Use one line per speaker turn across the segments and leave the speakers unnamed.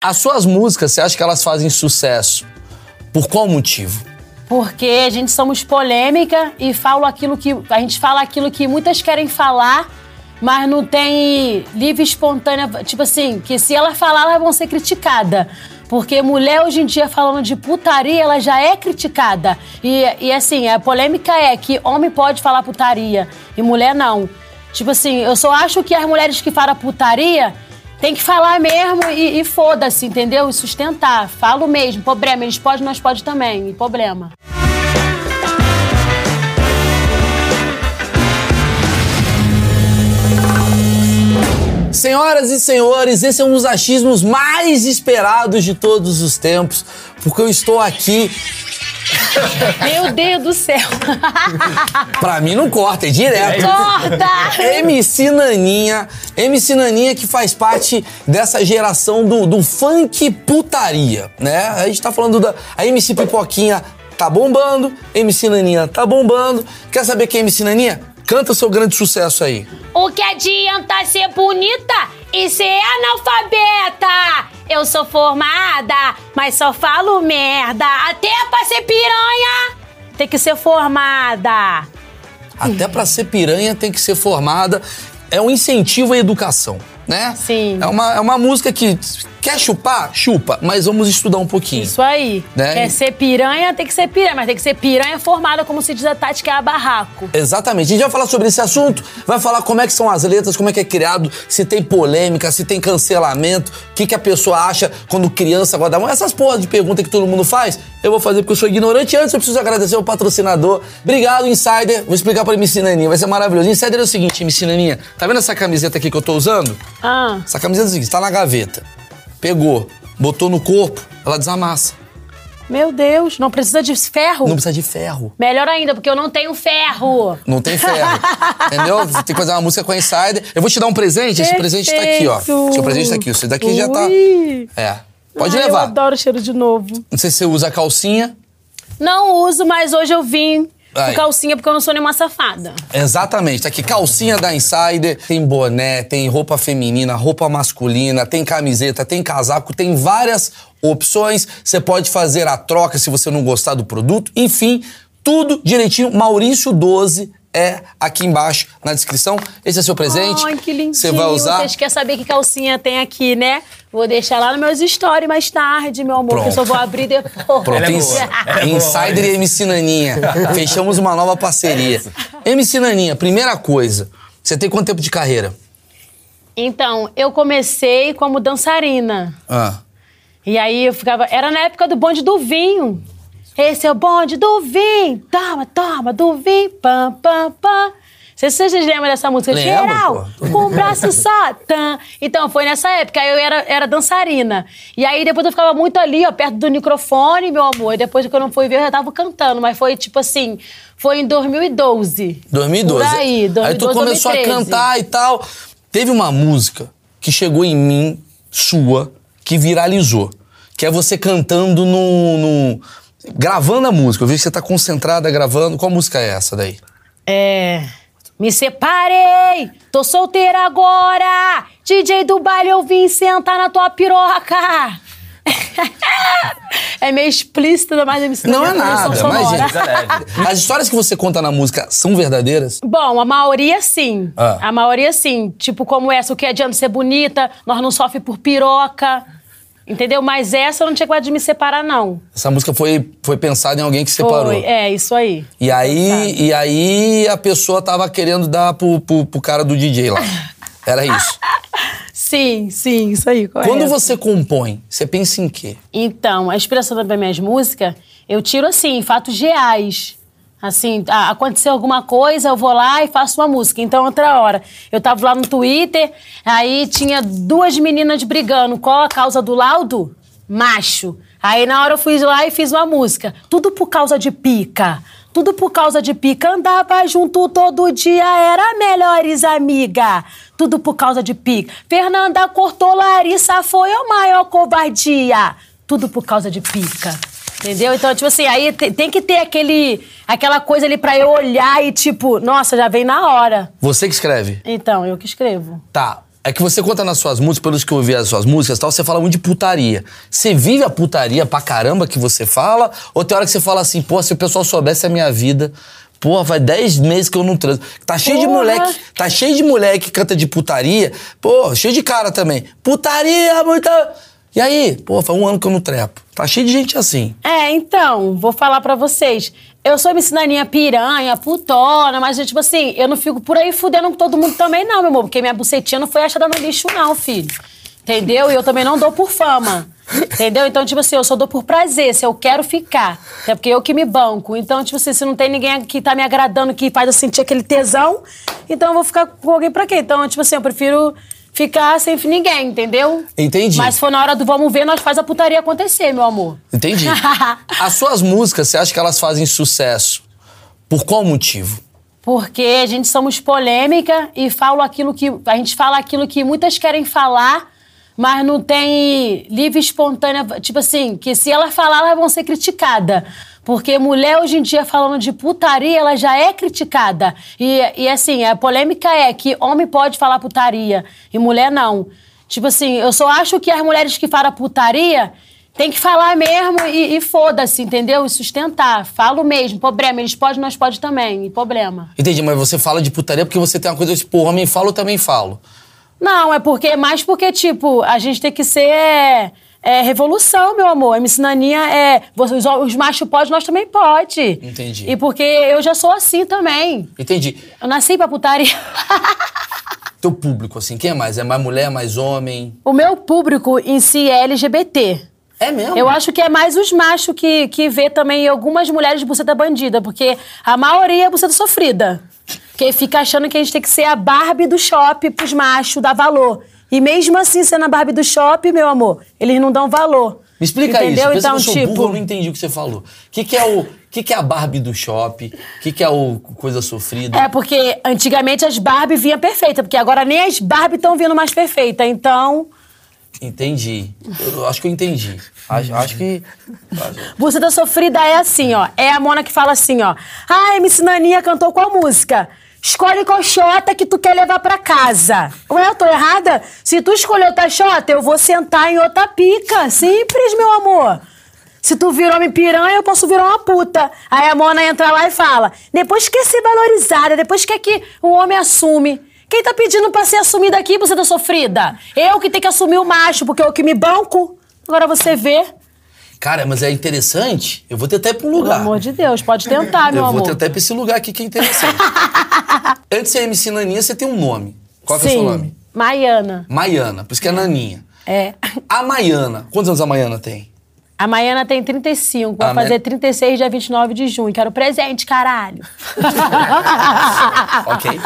As suas músicas, você acha que elas fazem sucesso? Por qual motivo?
Porque a gente somos polêmica e falo aquilo que. A gente fala aquilo que muitas querem falar, mas não tem livre espontânea. Tipo assim, que se elas falar, elas vão ser criticadas. Porque mulher hoje em dia falando de putaria, ela já é criticada. E, e assim, a polêmica é que homem pode falar putaria e mulher não. Tipo assim, eu só acho que as mulheres que falam putaria tem que falar mesmo e, e foda-se, entendeu? E sustentar. Falo mesmo, problema. Eles podem, nós pode também, problema.
Senhoras e senhores, esse é um dos achismos mais esperados de todos os tempos, porque eu estou aqui
meu Deus do céu.
pra mim não corta, é direto.
Corta!
MC Naninha. MC Naninha que faz parte dessa geração do, do funk putaria, né? A gente tá falando da... A MC Pipoquinha tá bombando, MC Naninha tá bombando. Quer saber quem é MC Naninha? Canta seu grande sucesso aí.
O que adianta ser bonita e ser analfabeta? Eu sou formada, mas só falo merda. Até pra ser piranha, tem que ser formada.
Até pra ser piranha tem que ser formada. É um incentivo à educação, né?
Sim.
É uma, é uma música que Quer chupar? Chupa, mas vamos estudar um pouquinho.
Isso aí.
Né?
Quer ser piranha, tem que ser piranha, mas tem que ser piranha formada, como se diz a Tati, que é a barraco.
Exatamente. A gente vai falar sobre esse assunto, vai falar como é que são as letras, como é que é criado, se tem polêmica, se tem cancelamento, o que, que a pessoa acha quando criança guarda mão. Essas porras de pergunta que todo mundo faz, eu vou fazer porque eu sou ignorante. Antes eu preciso agradecer ao patrocinador. Obrigado, Insider. Vou explicar pra MC Naninha, vai ser maravilhoso. Insider é o seguinte, MC Naninha, tá vendo essa camiseta aqui que eu tô usando?
Ah.
Essa camiseta é o seguinte, tá na gaveta. Pegou, botou no corpo, ela desamassa.
Meu Deus, não precisa de ferro?
Não precisa de ferro.
Melhor ainda, porque eu não tenho ferro.
Não tem ferro. entendeu? Tem que fazer uma música com a Insider. Eu vou te dar um presente, esse presente tá aqui, ó. Seu presente tá aqui. Esse daqui já tá. É. Pode
Ai,
levar.
Eu adoro o cheiro de novo.
Não sei se você usa calcinha.
Não uso, mas hoje eu vim
Aí.
com calcinha porque eu não sou nenhuma safada.
Exatamente, tá aqui calcinha da Insider, tem boné, tem roupa feminina, roupa masculina, tem camiseta, tem casaco, tem várias opções. Você pode fazer a troca se você não gostar do produto, enfim, tudo direitinho. Maurício 12 é aqui embaixo na descrição. Esse é seu presente.
Ai, que lindinho.
Você vai usar.
Vocês querem saber que calcinha tem aqui, né? Vou deixar lá nos meus stories mais tarde, meu amor, que eu só vou abrir depois.
Pronto,
Ela é boa. É boa,
Insider e MC Naninha. Fechamos uma nova parceria. MC Naninha, primeira coisa, você tem quanto tempo de carreira?
Então, eu comecei como dançarina.
Ah.
E aí eu ficava. Era na época do bonde do vinho. Esse é o bonde do vinho. Toma, toma, do vinho. Pam, pam, pam. Vocês lembram dessa música.
Lembro,
Geral,
pô.
com o braço só. Tam. Então, foi nessa época. Eu era, era dançarina. E aí depois eu ficava muito ali, ó, perto do microfone, meu amor. E depois que eu não fui ver, eu já tava cantando. Mas foi tipo assim. Foi em 2012.
2012.
Por aí, 2012,
Aí tu começou
2013.
a cantar e tal. Teve uma música que chegou em mim, sua, que viralizou. Que é você cantando no. no- gravando a música. Eu vi que você tá concentrada gravando. Qual música é essa daí?
É. Me separei, tô solteira agora. DJ do baile, eu vim sentar na tua piroca. é meio explícito, mas me
Não é nada,
sonora.
imagina. As histórias que você conta na música são verdadeiras?
Bom, a maioria sim.
Ah.
A maioria sim. Tipo como essa, o que adianta ser bonita, nós não sofre por piroca. Entendeu? Mas essa eu não tinha coragem de me separar, não.
Essa música foi, foi pensada em alguém que separou.
Foi, é, isso aí.
E aí, e aí a pessoa tava querendo dar pro, pro, pro cara do DJ lá. Era isso.
Sim, sim, isso aí. correto.
Quando você compõe, você pensa em quê?
Então, a inspiração das minhas músicas, eu tiro assim, fatos reais. Assim, ah, aconteceu alguma coisa, eu vou lá e faço uma música. Então, outra hora, eu tava lá no Twitter, aí tinha duas meninas brigando. Qual a causa do laudo? Macho. Aí, na hora, eu fui lá e fiz uma música. Tudo por causa de pica. Tudo por causa de pica. Andava junto todo dia, era melhores amiga. Tudo por causa de pica. Fernanda cortou Larissa, foi a maior covardia. Tudo por causa de pica. Entendeu? Então, tipo assim, aí te- tem que ter aquele, aquela coisa ali pra eu olhar e, tipo, nossa, já vem na hora.
Você que escreve.
Então, eu que escrevo.
Tá. É que você conta nas suas músicas, pelos que eu ouvi as suas músicas e tal, você fala muito de putaria. Você vive a putaria pra caramba que você fala? Ou tem hora que você fala assim, pô, se o pessoal soubesse a minha vida, Porra, faz 10 meses que eu não transo. Tá cheio de
Porra.
moleque, tá cheio de moleque que canta de putaria. Pô, cheio de cara também. Putaria, muita. E aí? Pô, faz um ano que eu não trepo. Tá cheio de gente assim.
É, então, vou falar pra vocês. Eu sou me ensinaninha piranha, putona, mas, tipo assim, eu não fico por aí fudendo com todo mundo também, não, meu amor. Porque minha bucetinha não foi achada no lixo, não, filho. Entendeu? E eu também não dou por fama. Entendeu? Então, tipo assim, eu só dou por prazer, se eu quero ficar. É porque eu que me banco. Então, tipo assim, se não tem ninguém que tá me agradando, que faz eu sentir aquele tesão, então eu vou ficar com alguém pra quê? Então, tipo assim, eu prefiro ficar sem ninguém, entendeu?
Entendi.
Mas se for na hora do vamos ver, nós faz a putaria acontecer, meu amor.
Entendi. As suas músicas, você acha que elas fazem sucesso? Por qual motivo?
Porque a gente somos polêmica e falo aquilo que. A gente fala aquilo que muitas querem falar, mas não tem livre, espontânea. Tipo assim, que se elas falar, elas vão ser criticadas. Porque mulher hoje em dia falando de putaria, ela já é criticada. E, e assim, a polêmica é que homem pode falar putaria e mulher não. Tipo assim, eu só acho que as mulheres que falam putaria tem que falar mesmo e, e foda-se, entendeu? E sustentar. Falo mesmo, problema. Eles podem, nós pode também, e problema.
Entendi, mas você fala de putaria porque você tem uma coisa tipo, homem fala, eu também falo.
Não, é porque mais porque, tipo, a gente tem que ser é, é, revolução, meu amor. A MC Naninha é. Os, os machos podem, nós também pode.
Entendi.
E porque eu já sou assim também.
Entendi.
Eu nasci pra putaria.
Teu público, assim, quem é mais? É mais mulher, mais homem?
o meu público em si é LGBT.
É mesmo?
Eu acho que é mais os machos que, que vê também algumas mulheres de buceta bandida, porque a maioria é buceta sofrida. Que fica achando que a gente tem que ser a Barbie do shopping pros machos, dar valor. E mesmo assim, sendo a Barbie do shopping, meu amor, eles não dão valor.
Me explica
Entendeu?
isso. Pensa
Então,
que eu sou
tipo.
burro, eu não entendi o que você falou. O que, que é o. Que, que é a Barbie do shopping? O que, que é o coisa sofrida?
É, porque antigamente as Barbie vinham perfeitas, porque agora nem as Barbie estão vindo mais perfeitas. Então,
Entendi. Eu acho que eu entendi. Acho, acho que.
buceta sofrida é assim, ó. É a Mona que fala assim, ó. Ah, MC Naninha cantou qual música? Escolhe qual xota que tu quer levar pra casa. Ué, eu tô errada? Se tu escolheu outra xota, eu vou sentar em outra pica. Simples, meu amor. Se tu virou homem piranha, eu posso virar uma puta. Aí a Mona entra lá e fala: depois quer ser valorizada, depois quer que o homem assume. Quem tá pedindo pra ser assumida aqui, você tá sofrida? Eu que tenho que assumir o macho, porque eu que me banco. Agora você vê.
Cara, mas é interessante. Eu vou tentar ir pra um
Pelo
lugar.
amor de Deus, pode tentar, meu
eu vou
amor.
tentar ir pra esse lugar aqui que é interessante. Antes de ser MC Naninha, você tem um nome. Qual que é o
Sim,
seu nome?
Maiana.
Maiana, por isso que é Naninha.
É.
A Maiana, quantos anos a Maiana tem?
A Maiana tem 35, vai
Ah, né?
fazer 36 dia 29 de junho. Quero presente, caralho.
Ok?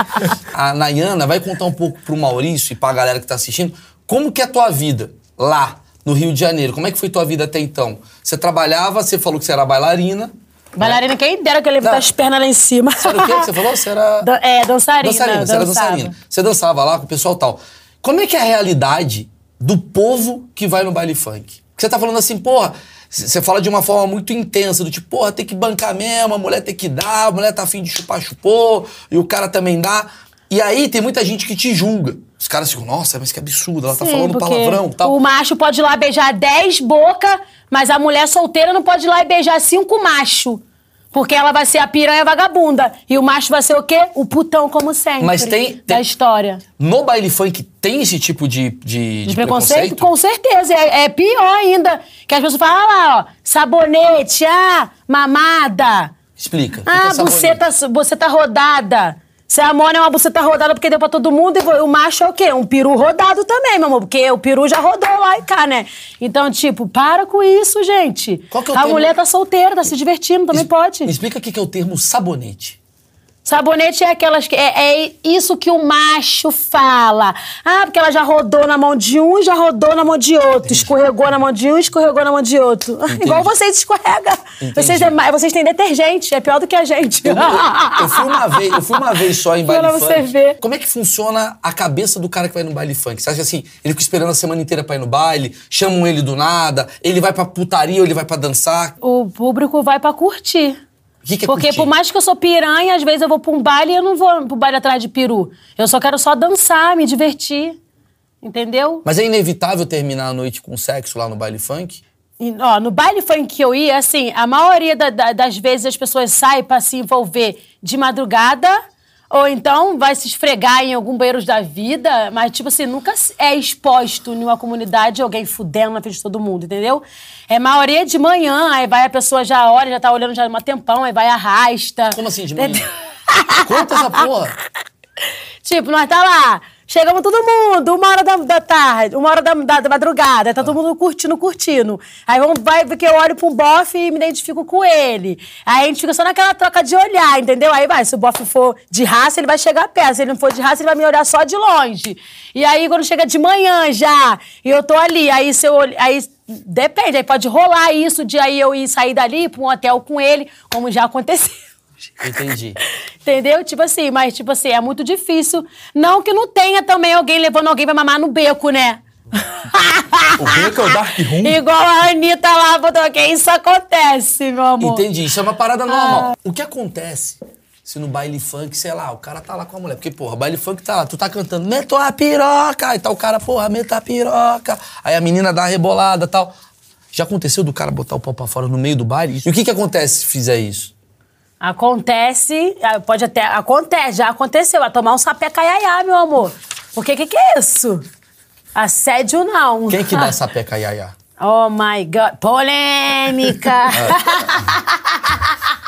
A Nayana vai contar um pouco pro Maurício e pra galera que tá assistindo como que é a tua vida lá no Rio de Janeiro. Como é que foi tua vida até então? Você trabalhava, você falou que você era bailarina.
Bailarina, quem dera que eu levantar as pernas lá em cima.
Você era o quê que você falou? Você era...
Dan- é, dançarina.
Dançarina, você era
dançava.
dançarina. Você dançava lá com o pessoal e tal. Como é que é a realidade do povo que vai no baile funk? Porque você tá falando assim, porra, você fala de uma forma muito intensa, do tipo, porra, tem que bancar mesmo, a mulher tem que dar, a mulher tá afim de chupar, chupou, e o cara também dá. E aí tem muita gente que te julga. Os caras ficam, nossa, mas que absurdo, ela tá
Sim,
falando
porque
palavrão e tal.
O macho pode ir lá beijar 10 bocas, mas a mulher solteira não pode ir lá e beijar cinco machos. Porque ela vai ser a piranha vagabunda. E o macho vai ser o quê? O putão, como sempre.
Mas tem-
Da
tem-
história.
No baile funk tem esse tipo de, de,
De preconceito? Com certeza. É, é pior ainda. Que as pessoas falam, ah lá, ó, sabonete, ah, mamada.
Explica.
Ah,
é
buceta, buceta rodada. Se a mona é uma buceta rodada porque deu pra todo mundo, e o macho é o quê? Um peru rodado também, meu amor. Porque o peru já rodou lá e cá, né? Então, tipo, para com isso, gente.
Qual que é o
a
termo?
mulher tá solteira, tá se divertindo, também
Es-
pode.
Me explica o que que é o termo sabonete.
Sabonete é aquelas que. É, é isso que o macho fala. Ah, porque ela já rodou na mão de um, já rodou na mão de outro. Escorregou na mão de um, escorregou na mão de outro. Igual vocês escorregam.
Entendi.
Vocês, é vocês têm detergente, é pior do que a gente.
Eu, eu fui uma vez, eu fui uma vez só em baile funk.
você ver.
Como é que funciona a cabeça do cara que vai no baile funk? Você acha que assim, ele fica esperando a semana inteira pra ir no baile, chamam ele do nada, ele vai pra putaria ou ele vai pra dançar?
o público vai pra curtir.
Que, que é
Porque
curtir?
por mais que eu sou piranha, às vezes eu vou pra um baile e eu não vou pro baile atrás de peru. Eu só quero só dançar, me divertir. Entendeu?
Mas é inevitável terminar a noite com sexo lá no baile funk?
E, ó, no baile funk que eu ia, assim, a maioria da- da- das vezes as pessoas saem pra se envolver de madrugada, ou então vai se esfregar em algum banheiro da vida, mas, tipo assim, nunca é exposto em uma comunidade alguém fudendo na frente de todo mundo, entendeu? É maioria de manhã, aí vai a pessoa já olha, já tá olhando já há um tempão, aí vai arrasta.
Como assim de manhã? Conta essa porra.
Tipo, nós tá lá, chegamos todo mundo, uma hora da, da tarde, uma hora da, da, da madrugada, tá todo mundo curtindo, curtindo. Aí vamos, vai, porque eu olho pro bofe e me identifico com ele. Aí a gente fica só naquela troca de olhar, entendeu? Aí vai, se o bofe for de raça, ele vai chegar perto. Se ele não for de raça, ele vai me olhar só de longe. E aí, quando chega de manhã já, e eu tô ali, aí se eu aí depende, aí pode rolar isso de aí eu ir sair dali pra um hotel com ele, como já aconteceu.
Entendi.
Entendeu? Tipo assim, mas tipo assim, é muito difícil. Não que não tenha também alguém levando alguém pra mamar no beco, né?
O beco é o dark room?
Igual a Anitta lá botou aqui, isso acontece, meu amor.
Entendi. Isso é uma parada
Ah.
normal. O que acontece se no baile funk, sei lá, o cara tá lá com a mulher? Porque, porra, baile funk tá lá, tu tá cantando, meto a piroca, aí tá o cara, porra, meta a piroca. Aí a menina dá uma rebolada e tal. Já aconteceu do cara botar o pau pra fora no meio do baile? E o que que acontece se fizer isso?
Acontece, pode até. Acontece, já aconteceu. Vai tomar um sapé caiaiá, meu amor. Porque que que é isso? Assédio não.
Quem que dá essa peca iaiá?
Oh my God. Polêmica!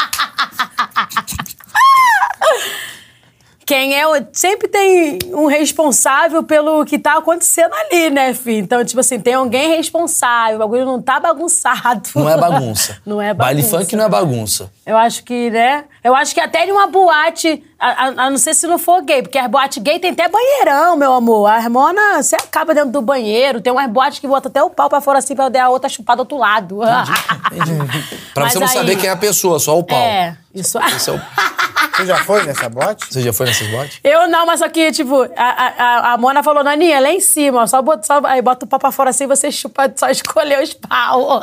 Quem é. o- Sempre tem um responsável pelo que tá acontecendo ali, né, filho? Então, tipo assim, tem alguém responsável, o bagulho não tá bagunçado.
Não é bagunça.
não é bagunça.
Baile funk não é bagunça.
Eu acho que, né? Eu acho que até em uma boate, a, a- a não ser se não for gay, porque as boate gay tem até banheirão, meu amor. A harmona, você acaba dentro do banheiro. Tem umas boates que bota até o pau pra fora assim pra dar a outra chupada do outro lado.
Pra
Mas
você não
aí-
saber quem é a pessoa, só o pau.
É, isso
Esse é o...
Você já foi nessa bote?
Você já foi nessas botes?
Eu não, mas só que, tipo, a, a, a- Mona falou, Naninha, lá em cima, só, bota, só aí bota o pau pra fora assim, você chupa, só escolher os pau.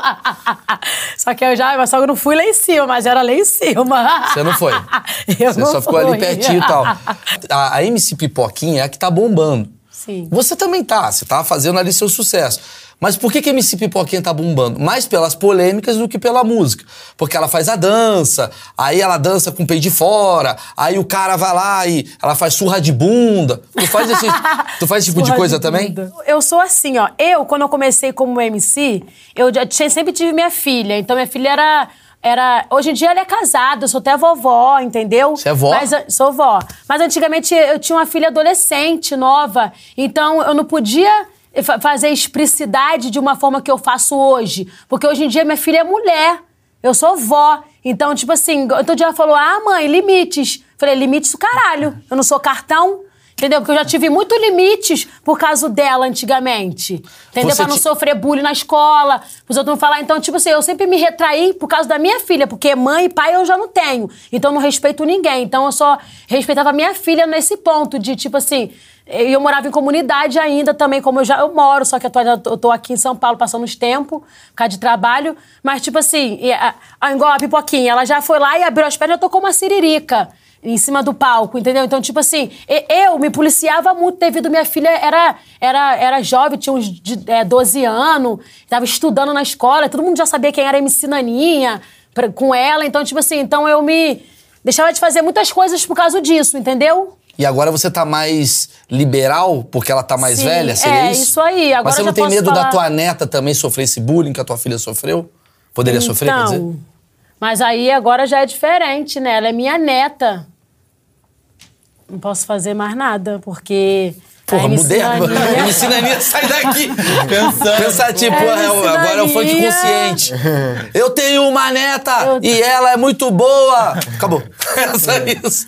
só que eu já, mas só que eu não fui lá em cima, mas era lá em cima.
Você não foi?
Eu
Você
não
só ficou ali
fui.
pertinho e tal. A, a MC Pipoquinha é a que tá bombando.
Sim.
Você também tá, você tá fazendo ali seu sucesso. Mas por que, que MC Pipoquinha tá bombando? Mais pelas polêmicas do que pela música. Porque ela faz a dança, aí ela dança com o peito de fora, aí o cara vai lá e ela faz surra de bunda. Tu faz esse, tu faz esse tipo de coisa
de
também?
Eu sou assim, ó. Eu, quando eu comecei como MC, eu já tinha- sempre tive minha filha. Então, minha filha era. Era, hoje em dia ela é casada, eu sou até vovó, entendeu?
Você é vó?
Mas, eu- sou vó. Mas antigamente eu tinha uma filha adolescente, nova. Então eu não podia fazer explicidade de uma forma que eu faço hoje. Porque hoje em dia minha filha é mulher. Eu sou vó. Então, tipo assim, outro dia ela falou: ah, mãe, limites. Falei, limites o caralho. Eu não sou cartão. Entendeu? Porque eu já tive muitos limites por causa dela antigamente. Entendeu?
Você
pra não
ti-
sofrer bullying na escola, pros outros não falar. Então, tipo assim, eu sempre me retraí por causa da minha filha, porque mãe e pai eu já não tenho. Então, eu não respeito ninguém. Então, eu só respeitava a minha filha nesse ponto de, tipo assim. E eu morava em comunidade ainda também, como eu já eu moro, só que tô, eu tô aqui em São Paulo passando os tempos, por causa de trabalho. Mas, tipo assim, a- a- igual a Pipoquinha, ela já foi lá e abriu as pernas eu tô com uma siririca em cima do palco, entendeu? Então, tipo assim, eu me policiava muito devido minha filha era, era, era jovem, tinha uns de, é, 12 anos, estava estudando na escola, todo mundo já sabia quem era MC Naninha pra- com ela, então, tipo assim, então eu me deixava de fazer muitas coisas por causa disso, entendeu?
E agora você tá mais liberal porque ela tá mais
Sim,
velha? Seria
é,
isso?
isso aí. Agora
Mas você não tem medo da
falar-
tua neta também sofrer esse bullying que a tua filha sofreu? Poderia sofrer, quer dizer?
Então, mas aí agora já é diferente, né? Ela é minha neta. Não posso fazer mais nada, porque.
Porra,
a MC. Naninha-
sai daqui.
Pensando.
Pensar, tipo,
É,
é,
MC
agora é o funk consciente. Eu tenho uma neta
Eu-
e ela é muito boa. Acabou. É só isso.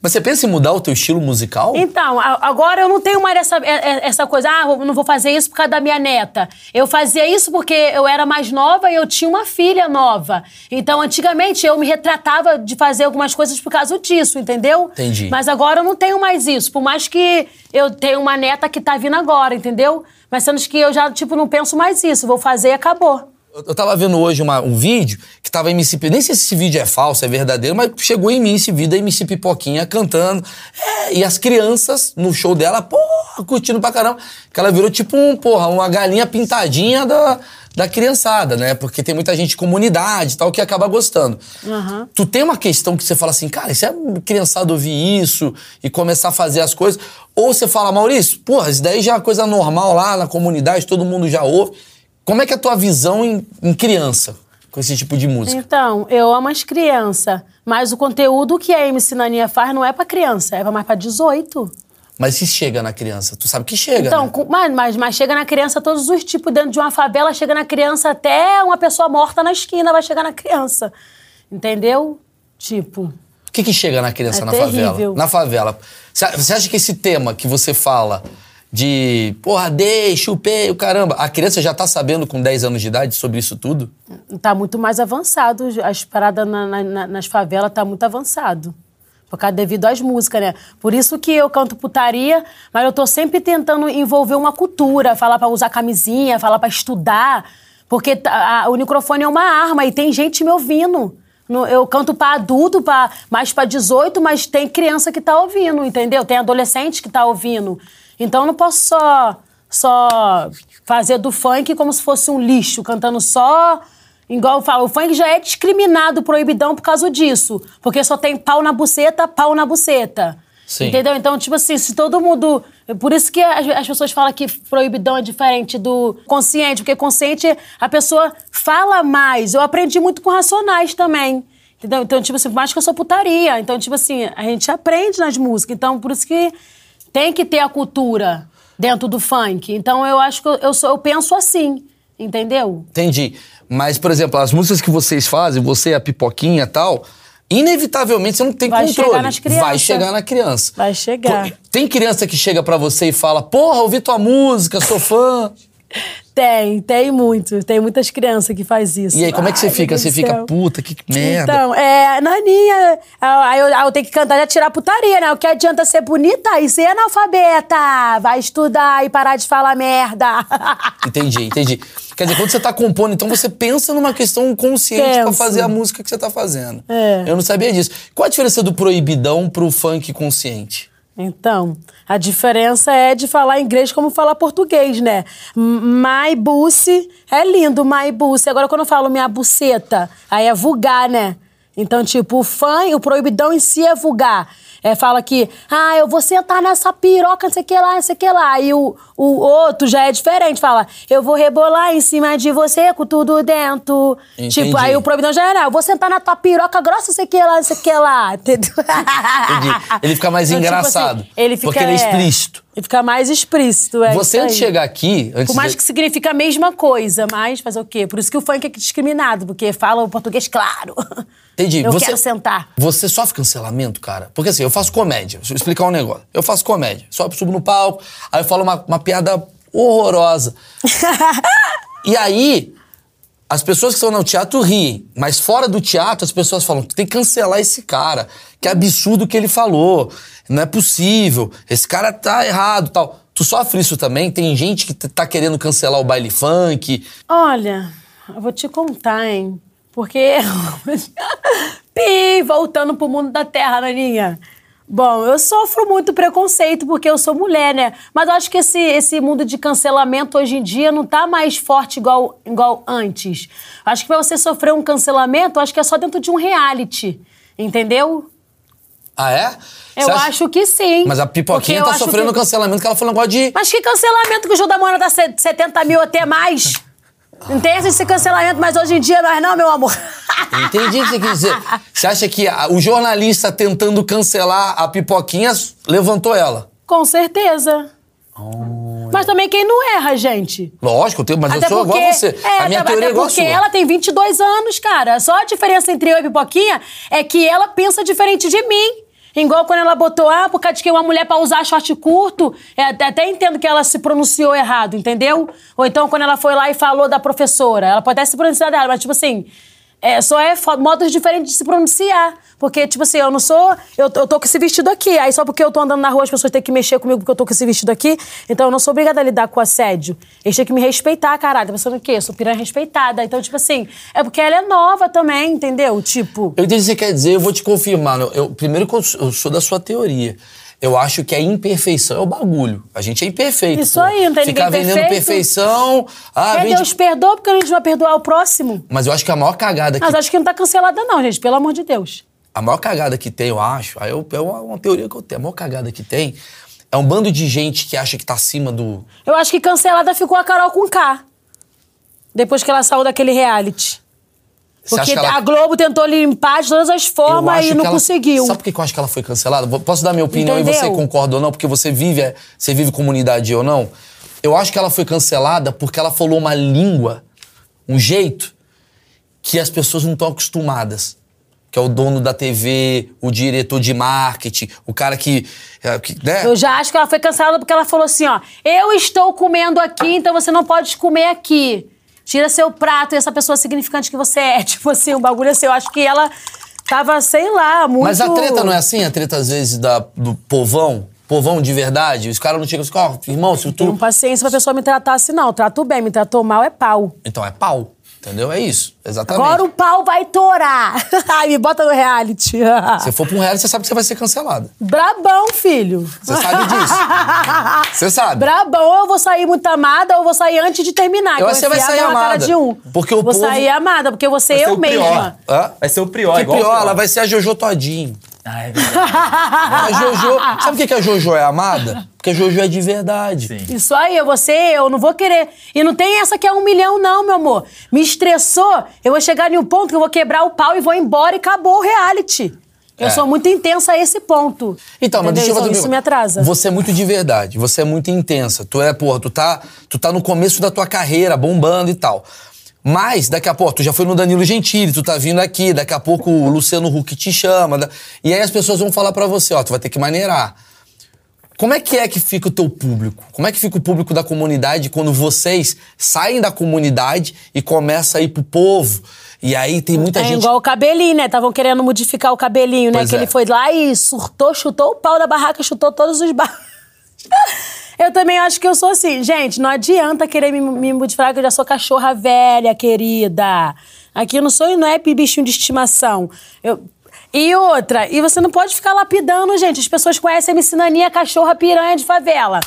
Mas você pensa em mudar o teu estilo musical?
Então, agora eu não tenho mais essa, é- é- essa coisa, ah, não vou fazer isso por causa da minha neta. Eu fazia isso porque eu era mais nova e eu tinha uma filha nova. Então, antigamente, eu me retratava de fazer algumas coisas por causa disso, entendeu?
Entendi.
Mas agora eu não tenho mais isso. Por mais que eu tenha uma neta que tá vindo agora, entendeu? Mas sendo que eu já, tipo, não penso mais isso. Vou fazer e acabou.
Eu tava vendo hoje uma- um vídeo que tava MC Nem sei se esse vídeo é falso, é verdadeiro, mas chegou em mim esse vídeo da MC Pipoquinha cantando. É, e as crianças no show dela, porra, curtindo pra caramba. Que ela virou tipo um, porra, uma galinha pintadinha da, da criançada, né? Porque tem muita gente de comunidade e tal que acaba gostando. Tu tem uma questão que você fala assim, cara, se a criançada ouvir isso e começar a fazer as coisas. Ou você fala, Maurício, porra, isso daí já é uma coisa normal lá na comunidade, todo mundo já ouve. Como é que é a tua visão em, em criança com esse tipo de música?
Então, eu amo as crianças, mas o conteúdo que a MC Naninha faz não é pra criança, é mais pra 18.
Mas se chega na criança, tu sabe que chega.
Então,
né?
mas, mas, mas chega na criança todos os tipos. Dentro de uma favela, chega na criança até uma pessoa morta na esquina vai chegar na criança. Entendeu? Tipo.
O que, que chega na criança
É
na
terrível.
favela? Na favela. Você acha que esse tema que você fala de porra, dei, chupei, o caramba, a criança já tá sabendo com 10 anos de idade sobre isso tudo?
Tá muito mais avançado. As paradas na- na- na- nas favelas tá muito avançado. Por causa devido às músicas, né? Por isso que eu canto putaria, mas eu tô sempre tentando envolver uma cultura, falar pra usar camisinha, falar pra estudar. Porque tá- a- o microfone é uma arma e tem gente me ouvindo. No- Eu canto pra adulto, pra, mais pra 18, mas tem criança que tá ouvindo, entendeu? Tem adolescente que tá ouvindo. Então eu não posso só, só fazer do funk como se fosse um lixo, cantando só. Igual eu falo, o funk já é discriminado, proibidão por causa disso. Porque só tem pau na buceta, pau na buceta.
Sim.
Entendeu? Então, tipo assim, se todo mundo. Por isso que as, as pessoas falam que proibidão é diferente do consciente, porque consciente a pessoa fala mais. Eu aprendi muito com racionais também. Entendeu? Então, tipo assim, por mais que eu sou putaria. Então, tipo assim, a gente aprende nas músicas. Então, por isso que tem que ter a cultura dentro do funk. Então, eu acho que eu, eu, sou, eu penso assim. Entendeu?
Entendi. Mas, por exemplo, as músicas que vocês fazem, você, a pipoquinha e tal, inevitavelmente você não tem
Vai
controle.
chegar nas crianças.
Vai chegar na criança.
Vai chegar.
Tem criança que chega pra você e fala: Porra, ouvi tua música, sou fã.
Tem, tem muito. Tem muitas crianças que faz isso.
E aí, como é que você
Ai,
fica? Você fica, puta, que merda.
Então, é, naninha. Aí eu, eu tenho que cantar e tirar putaria, né? O que adianta ser bonita e ser analfabeta? Vai estudar e parar de falar merda.
Entendi, entendi. Quer dizer, quando você tá compondo, então você pensa numa questão consciente pra
Penso.
fazer a música que você tá fazendo.
É.
Eu não sabia disso. Qual a diferença do proibidão pro funk consciente?
Então, a diferença é de falar inglês como falar português, né? My buce é lindo, my buce. Agora, quando eu falo minha buceta, aí é vulgar, né? Então, tipo, o fã, o proibidão em si é vulgar. É, fala que, ah, eu vou sentar nessa piroca, não sei o que lá, não sei o que lá. E o, o outro já é diferente, fala, eu vou rebolar em cima de você com tudo dentro.
Entendi.
Tipo, aí o proibidão já era, eu vou sentar na tua piroca grossa, não sei o que lá, não sei o que lá. Entendeu?
Entendi. Ele fica mais
Então, tipo
engraçado.
assim, ele fica,
porque ele é explícito.
Ele fica mais explícito, é
você, antes de chegar aqui, antes
Por mais
de...
que significa a mesma coisa, mas fazer o quê? Por isso que o funk é discriminado, porque fala o português claro.
Entendi.
Eu
você,
quero sentar.
Você sofre cancelamento, cara? Porque assim, eu faço comédia. Deixa eu explicar um negócio. Eu faço comédia. Só subo no palco, aí eu falo uma, uma piada horrorosa. e aí, as pessoas que estão no teatro riem. Mas fora do teatro, as pessoas falam: tem que cancelar esse cara. Que absurdo que ele falou. Não é possível. Esse cara tá errado tal. Tu sofre isso também? Tem gente que tá querendo cancelar o baile funk.
Olha, eu vou te contar, hein? Porque. Pi, voltando pro mundo da terra, Naninha. Bom, eu sofro muito preconceito porque eu sou mulher, né? Mas eu acho que esse, esse mundo de cancelamento hoje em dia não tá mais forte igual, igual antes. Acho que pra você sofrer um cancelamento, acho que é só dentro de um reality. Entendeu?
Ah, é?
Eu
acha-
acho que sim.
Mas a pipoquinha tá sofrendo
que-
cancelamento que ela falou um negócio de.
Mas que cancelamento que o Gil da Moura dá se- 70 mil até mais? Não tem esse cancelamento, mas hoje em dia nós não, meu amor.
Entendi o que você quis dizer. Você acha que a- o jornalista tentando cancelar a pipoquinha levantou ela?
Com certeza. Mas também quem não erra, gente.
Lógico, eu tenho, mas eu sou igual a você.
É,
a minha
até
teoria é igual a
porque
sua.
ela tem 22 anos, cara. Só a diferença entre eu e Pipoquinha é que ela pensa diferente de mim. Igual quando ela botou, ah, por causa de que uma mulher pra usar short curto, é, até, até entendo que ela se pronunciou errado, entendeu? Ou então quando ela foi lá e falou da professora, ela pode até se pronunciar dela, mas tipo assim, É, só é modos diferentes de se pronunciar. Porque, tipo assim, eu não sou. Eu, eu tô com esse vestido aqui. Aí só porque eu tô andando na rua, as pessoas têm que mexer comigo porque eu tô com esse vestido aqui. Então eu não sou obrigada a lidar com assédio. Eles têm que me respeitar, caralho. Tá pensando o quê? Eu sou piranha respeitada. Então, tipo assim, é porque ela é nova também, entendeu? Tipo.
Eu entendi o que você quer dizer, eu vou te confirmar. Eu, primeiro que eu sou- eu sou da sua teoria. Eu acho que a imperfeição é o bagulho. A gente é imperfeito.
Isso aí, não tem
Ficar
ninguém
vendendo
perfeito.
perfeição. Ah,
é,
vende...
Deus perdoa porque a gente vai perdoar o próximo.
Mas eu acho que a maior cagada que
Mas acho que não tá cancelada, não, gente. Pelo amor de Deus.
A maior cagada que tem, eu acho, aí eu, é uma, uma teoria que eu tenho. A maior cagada que tem é um bando de gente que acha que tá acima do.
Eu acho que cancelada ficou a Carol com K. Depois que ela saiu daquele reality. Porque
que ela-
a Globo tentou limpar de todas as formas e não
ela-
conseguiu.
Sabe por que eu acho que ela foi cancelada? Posso dar minha opinião e
Entendeu?
você concorda ou não? Porque você vive, é, você vive comunidade ou não? Eu acho que ela foi cancelada porque ela falou uma língua, um jeito, que as pessoas não estão acostumadas. Que é o dono da TV, o diretor de marketing, o cara que. é, que, né?
Eu já acho que ela foi cancelada porque ela falou assim, ó. Eu estou comendo aqui, então você não pode comer aqui. Tira seu prato e essa pessoa significante que você é. Tipo assim, um bagulho assim. Eu acho que ela tava, sei lá, muito...
Mas a treta não é assim? A treta, às vezes, da, do povão? Povão de verdade? Os caras não chegam assim, ó, irmão, se
Tenho
tu.
paciência pra pessoa me tratar assim, não. Trato bem, me tratou mal é pau.
Então é pau. Entendeu? É isso. Exatamente.
Agora o pau vai torar. Ai, me bota no reality.
Se for pra um reality, você sabe que você vai ser cancelada.
Brabão, filho.
Você sabe disso. Você sabe.
Brabão, ou eu vou sair muito amada, ou eu vou sair antes de terminar.
Eu
que
acho que você vai sair amada.
de um.
Porque o
vou
povo-
sair amada, porque eu vou ser
Vai ser
eu
prior.
mesma.
Hã?
Vai ser o prior,
Que
igual
pior,
prior.
ela vai ser a Jojo Todinho.
Ah, é verdade.
A Jojo. Sabe por que a Jojo é amada? Porque a Jojo é de verdade.
Sim.
Isso aí, eu vou ser eu, não vou querer. E não tem essa que é um milhão, não, meu amor. Me estressou, eu vou chegar em um ponto que eu vou quebrar o pau e vou embora e acabou o reality. Eu
É.
sou muito intensa a esse ponto.
Então, mas deixa eu fazer
isso me atrasa.
Você é muito de verdade, você é muito intensa. Tu é, porra, tu tá, tu tá no começo da tua carreira, bombando e tal. Mas, daqui a pouco, tu já foi no Danilo Gentili, tu tá vindo aqui, daqui a pouco o Luciano Huck te chama. E aí as pessoas vão falar pra você, ó, tu vai ter que maneirar. Como é que é que fica o teu público? Como é que fica o público da comunidade quando vocês saem da comunidade e começa a ir pro povo? E aí tem muita
É
gente.
igual o cabelinho, né? Estavam querendo modificar o cabelinho, né?
Pois
que
é.
ele foi lá e surtou, chutou o pau da barraca, chutou todos os barcos. Eu também acho que eu sou assim. Gente, não adianta querer me, me modificar, que eu já sou cachorra velha, querida. Aqui eu não sou, não é bichinho de estimação. Eu... E outra, e você não pode ficar lapidando, gente. As pessoas conhecem a Naninha, cachorra piranha de favela.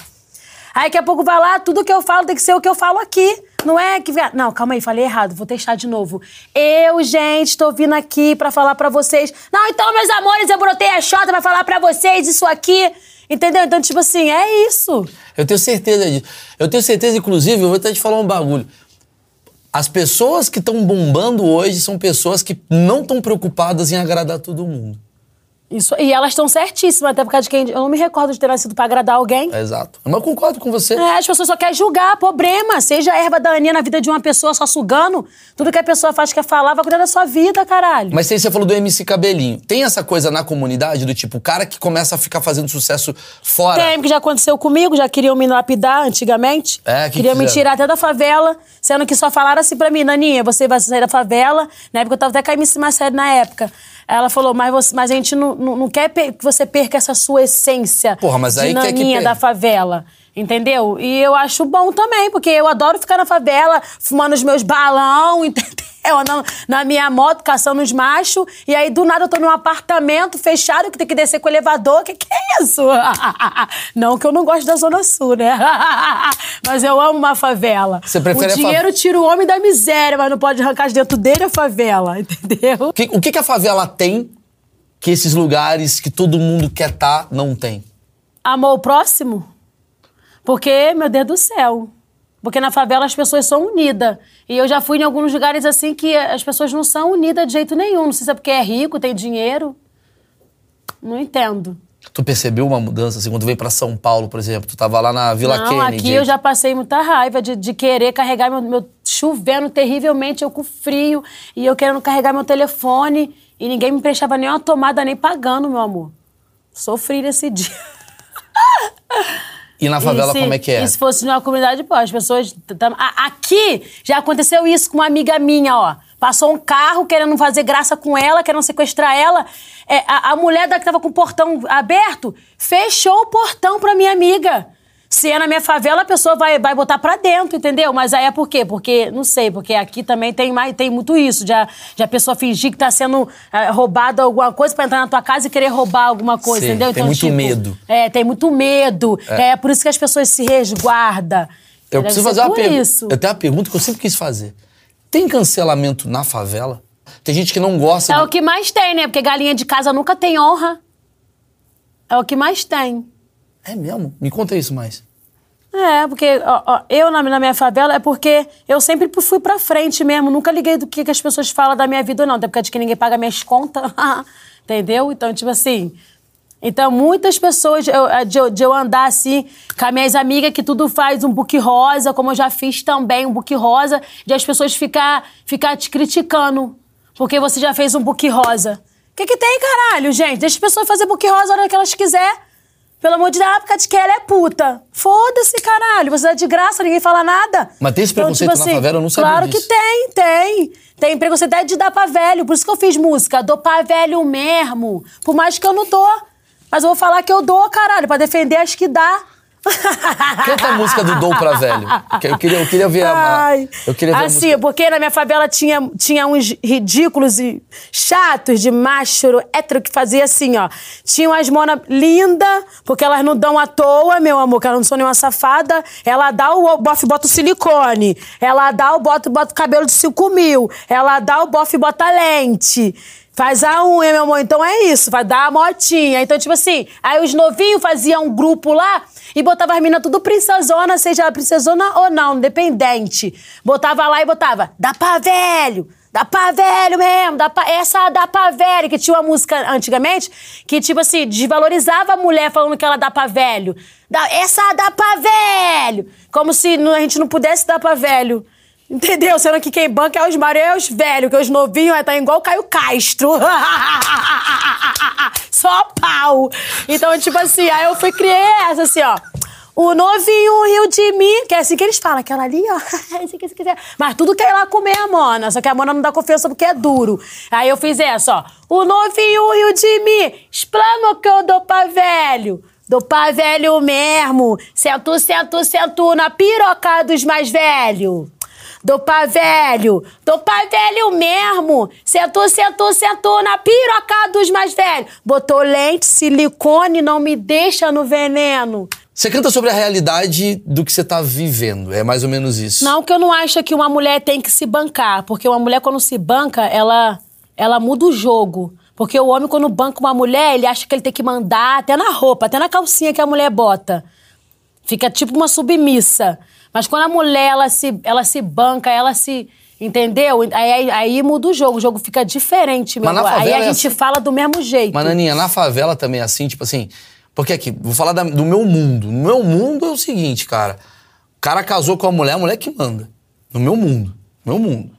Aí daqui a pouco vai lá, tudo que eu falo tem que ser o que eu falo aqui. Não é que. Não, calma aí, falei errado, vou testar de novo. Eu, gente, tô vindo aqui pra falar pra vocês. Não, então, meus amores, eu brotei a Xota pra falar pra vocês isso aqui. Entendeu? Então, tipo assim, é isso.
Eu tenho certeza disso. Eu tenho certeza, inclusive, eu vou até te falar um bagulho. As pessoas que estão bombando hoje são pessoas que não estão preocupadas em agradar todo mundo.
Isso, e elas estão certíssimas, até por causa de quem. Eu não me recordo de ter nascido pra agradar alguém.
É exato. Mas eu concordo com você.
É, as pessoas só querem julgar, problema. Seja a erva daninha na vida de uma pessoa só sugando. Tudo que a pessoa faz, quer falar, vai cuidar da sua vida, caralho.
Mas aí você falou do MC Cabelinho. Tem essa coisa na comunidade do tipo, o cara que começa a ficar fazendo sucesso fora.
Tem, que já aconteceu comigo, já queriam me lapidar antigamente.
É, que
queriam me tirar até da favela, sendo que só falaram assim pra mim, Naninha, você vai sair da favela. Na época eu tava até com a MC Marcelo na época. Ela falou, mas, você- mas a gente não, não, não quer que você perca essa sua essência
Porra, mas aí
de
quer que perca.
da favela. Entendeu? E eu acho bom também, porque eu adoro ficar na favela, fumando os meus balão, entendeu? Andando na minha moto, caçando os machos. E aí, do nada, eu tô num apartamento fechado que tem que descer com o elevador. Que que é isso? Não que eu não gosto da Zona Sul, né? Mas eu amo uma favela.
Você prefere a
o
fa-
dinheiro tira o homem da miséria, mas não pode arrancar de dentro dele a favela, entendeu?
O que, o que que a favela tem que esses lugares que todo mundo quer estar não tem?
Amor o próximo? Porque, meu Deus do céu. Porque na favela as pessoas são unidas. E eu já fui em alguns lugares assim que as pessoas não são unidas de jeito nenhum. Não sei se é porque é rico, tem dinheiro. Não entendo.
Tu percebeu uma mudança assim quando veio pra São Paulo, por exemplo? Tu tava lá na Vila
não,
Kennedy.
aqui eu já passei muita raiva de, de querer carregar meu, meu. chovendo terrivelmente, eu com frio. E eu querendo carregar meu telefone. E ninguém me prestava nem uma tomada, nem pagando, meu amor. Sofri nesse dia.
E na favela,
se-
como é que é?
E se fosse numa comunidade, pô, as pessoas. tam- a- Aqui já aconteceu isso com uma amiga minha, ó. Passou um carro querendo fazer graça com ela, querendo sequestrar ela. É, a, a mulher da que tava com o portão aberto fechou o portão pra minha amiga. Se é na minha favela, a pessoa vai, vai botar pra dentro, entendeu? Mas aí é por quê? Porque, não sei, porque aqui também tem, mais, tem muito isso, de a, de a pessoa fingir que tá sendo eh, roubada alguma coisa pra entrar na tua casa e querer roubar alguma coisa,
Sim,
entendeu?
tem muito medo.
É, tem muito medo. É. por isso que as pessoas se resguardam.
Eu
Deve
preciso fazer uma pergunta. Eu tenho uma pergunta que eu sempre quis fazer. Tem cancelamento na favela? Tem gente que não gosta.
É
do-
o que mais tem, né? Porque galinha de casa nunca tem honra. É o que mais tem.
É mesmo? Me conta isso mais.
É, porque ó, ó, eu na, na minha favela é porque eu sempre fui pra frente mesmo. Nunca liguei do que, que as pessoas falam da minha vida ou não. Até porque de que ninguém paga minhas contas. Entendeu? Então, tipo assim. Então, muitas pessoas, eu- eh, de, eu- de eu andar assim, com as minhas amigas, que tudo faz um book rosa, como eu já fiz também, um book rosa, de as pessoas ficar, ficar te criticando. Porque você já fez um book rosa. O que, que tem, caralho, gente? Deixa as pessoas fazer book rosa a hora que elas quiser. Pelo amor de Deus, ah, porque de que ela é puta. Foda-se, caralho. Você é de graça, ninguém fala nada.
Mas tem esse preconceito na favela? Eu não sabia
Claro
disso.
que tem, tem. Tem preconceito até de dar pra velho. Por isso que eu fiz música. Dou pra velho mesmo. Por mais que eu não dou. Mas eu vou falar que eu dou, caralho, pra defender as que dá.
Canta a música do Dom pra Velho. Eu queria, eu queria ver a-. Eu queria ver
assim, porque na minha favela tinha, tinha uns ridículos e chatos de macho hétero que fazia assim, ó. Tinha umas mona linda, porque elas não dão à toa, meu amor, que elas não são nenhuma safada. Ela dá o bofe, bota o silicone. Ela dá o bota, bota o cabelo de 5 mil. Ela dá o bofe, bota lente. Faz a unha, meu amor. Então é isso, vai dar a motinha. Então, tipo assim, aí os novinhos faziam um grupo lá e botava as meninas tudo princesona, seja ela princesona ou não, independente. Botava lá e botava, dá pra velho, dá pra velho mesmo, dá pra, essa dá pra velho, que tinha uma música antigamente que, tipo assim, desvalorizava a mulher falando que ela dá pra velho. Dá, essa dá pra velho. Como se a gente não pudesse dar pra velho. Entendeu? Sendo que quem banca é os mareus velhos, que os novinhos é, tá igual o Caio Castro. Só pau. Então, tipo assim, aí eu fui criei essa, assim, ó. O novinho riu de mim, que é assim que eles falam, aquela ali, ó. Mas tudo quer ir lá comer a Mona, só que a Mona não dá confiança porque é duro. Aí eu fiz essa, ó. O novinho riu de mim, explanou que eu dou pra velho. Dou pra velho mesmo. Sento, sento, sento na piroca dos mais velhos. Dou pra velho, dou pra velho mesmo. Sentou, sentou, sentou na piroca dos mais velhos. Botou lente, silicone, não me deixa no veneno.
Você canta sobre a realidade do que você tá vivendo. É mais ou menos isso.
Não que eu não acho que uma mulher tem que se bancar, porque uma mulher quando se banca, ela, ela muda o jogo. Porque o homem quando banca uma mulher, ele acha que ele tem que mandar até na roupa, até na calcinha que a mulher bota. Fica tipo uma submissa. Mas quando a mulher ela se, ela se banca, ela se. Entendeu? Aí, aí, muda o jogo, o jogo fica diferente, amor. Aí a
é
gente
assim.
fala do mesmo jeito.
Mas, Naninha, na favela também é assim, tipo assim. Porque aqui, vou falar da- do meu mundo. No meu mundo é o seguinte, cara. O cara casou com a mulher, a mulher que manda. No meu mundo. Meu mundo.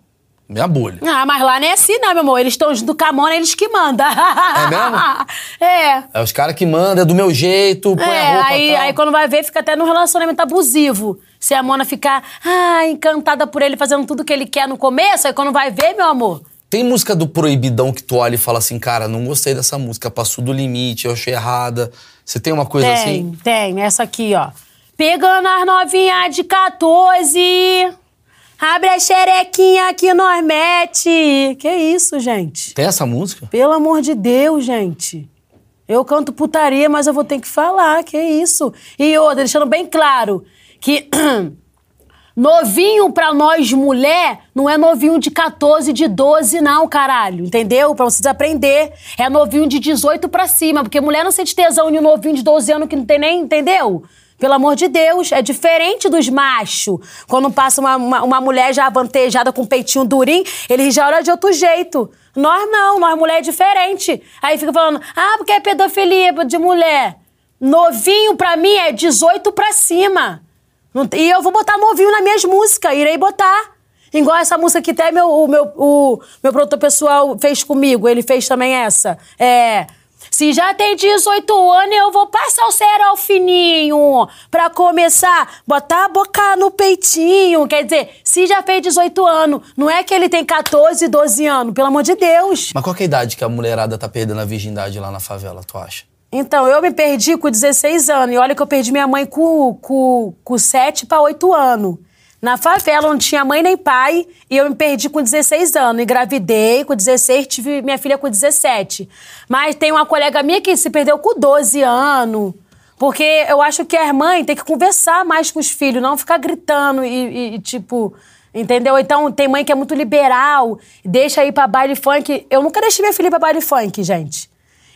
Minha bolha.
Ah, mas lá não é assim, não, meu amor. Eles estão junto com a Mona, eles que mandam.
É mesmo?
É.
É os caras que mandam, é do meu jeito, põe
É,
a roupa
aí,
tal.
aí quando vai ver, fica até num relacionamento abusivo. Se a Mona ficar, ah, encantada por ele, fazendo tudo que ele quer no começo, aí quando vai ver, meu amor.
Tem música do Proibidão que tu olha e fala assim, cara, não gostei dessa música, passou do limite, eu achei errada. Você tem uma coisa
tem,
assim?
tem. Essa aqui, ó. Pegando as novinhas de 14. Abre a xerequinha que nós mete. Que isso, gente?
Tem essa música?
Pelo amor de Deus, gente. Eu canto putaria, mas eu vou ter que falar, que isso. E outra, deixando bem claro que novinho pra nós mulher não é novinho de 14, de 12 não, caralho, entendeu? Pra vocês aprender. É novinho de 18 pra cima, porque mulher não sente tesão de um novinho de 12 anos que não tem nem, entendeu? Pelo amor de Deus, é diferente dos machos. Quando passa uma, uma, uma mulher já avantejada com peitinho durinho, ele já olha de outro jeito. Nós não, nós mulher é diferente. Aí fica falando, ah, porque é pedofilia de mulher. Novinho pra mim é 18 pra cima. E eu vou botar novinho nas minhas músicas, irei botar. Igual essa música que até meu, o meu, o meu produtor pessoal fez comigo, ele fez também essa. É. Se já tem 18 anos, eu vou passar o cereal fininho. Pra começar, botar a boca no peitinho. Quer dizer, se já fez 18 anos, não é que ele tem 14, 12 anos. Pelo amor de Deus.
Mas qual é a idade que a mulherada tá perdendo a virgindade lá na favela, tu acha?
Então, eu me perdi com 16 anos. E olha que eu perdi minha mãe com, com, com 7 para 8 anos. Na favela, não tinha mãe nem pai, e eu me perdi com 16 anos. Engravidei com 16, tive minha filha com 17. Mas tem uma colega minha que se perdeu com 12 anos. Porque eu acho que a mãe tem que conversar mais com os filhos, não ficar gritando e, e- tipo. Entendeu? Então, tem mãe que é muito liberal, deixa ir pra baile funk. Eu nunca deixei minha filha ir pra baile funk, gente.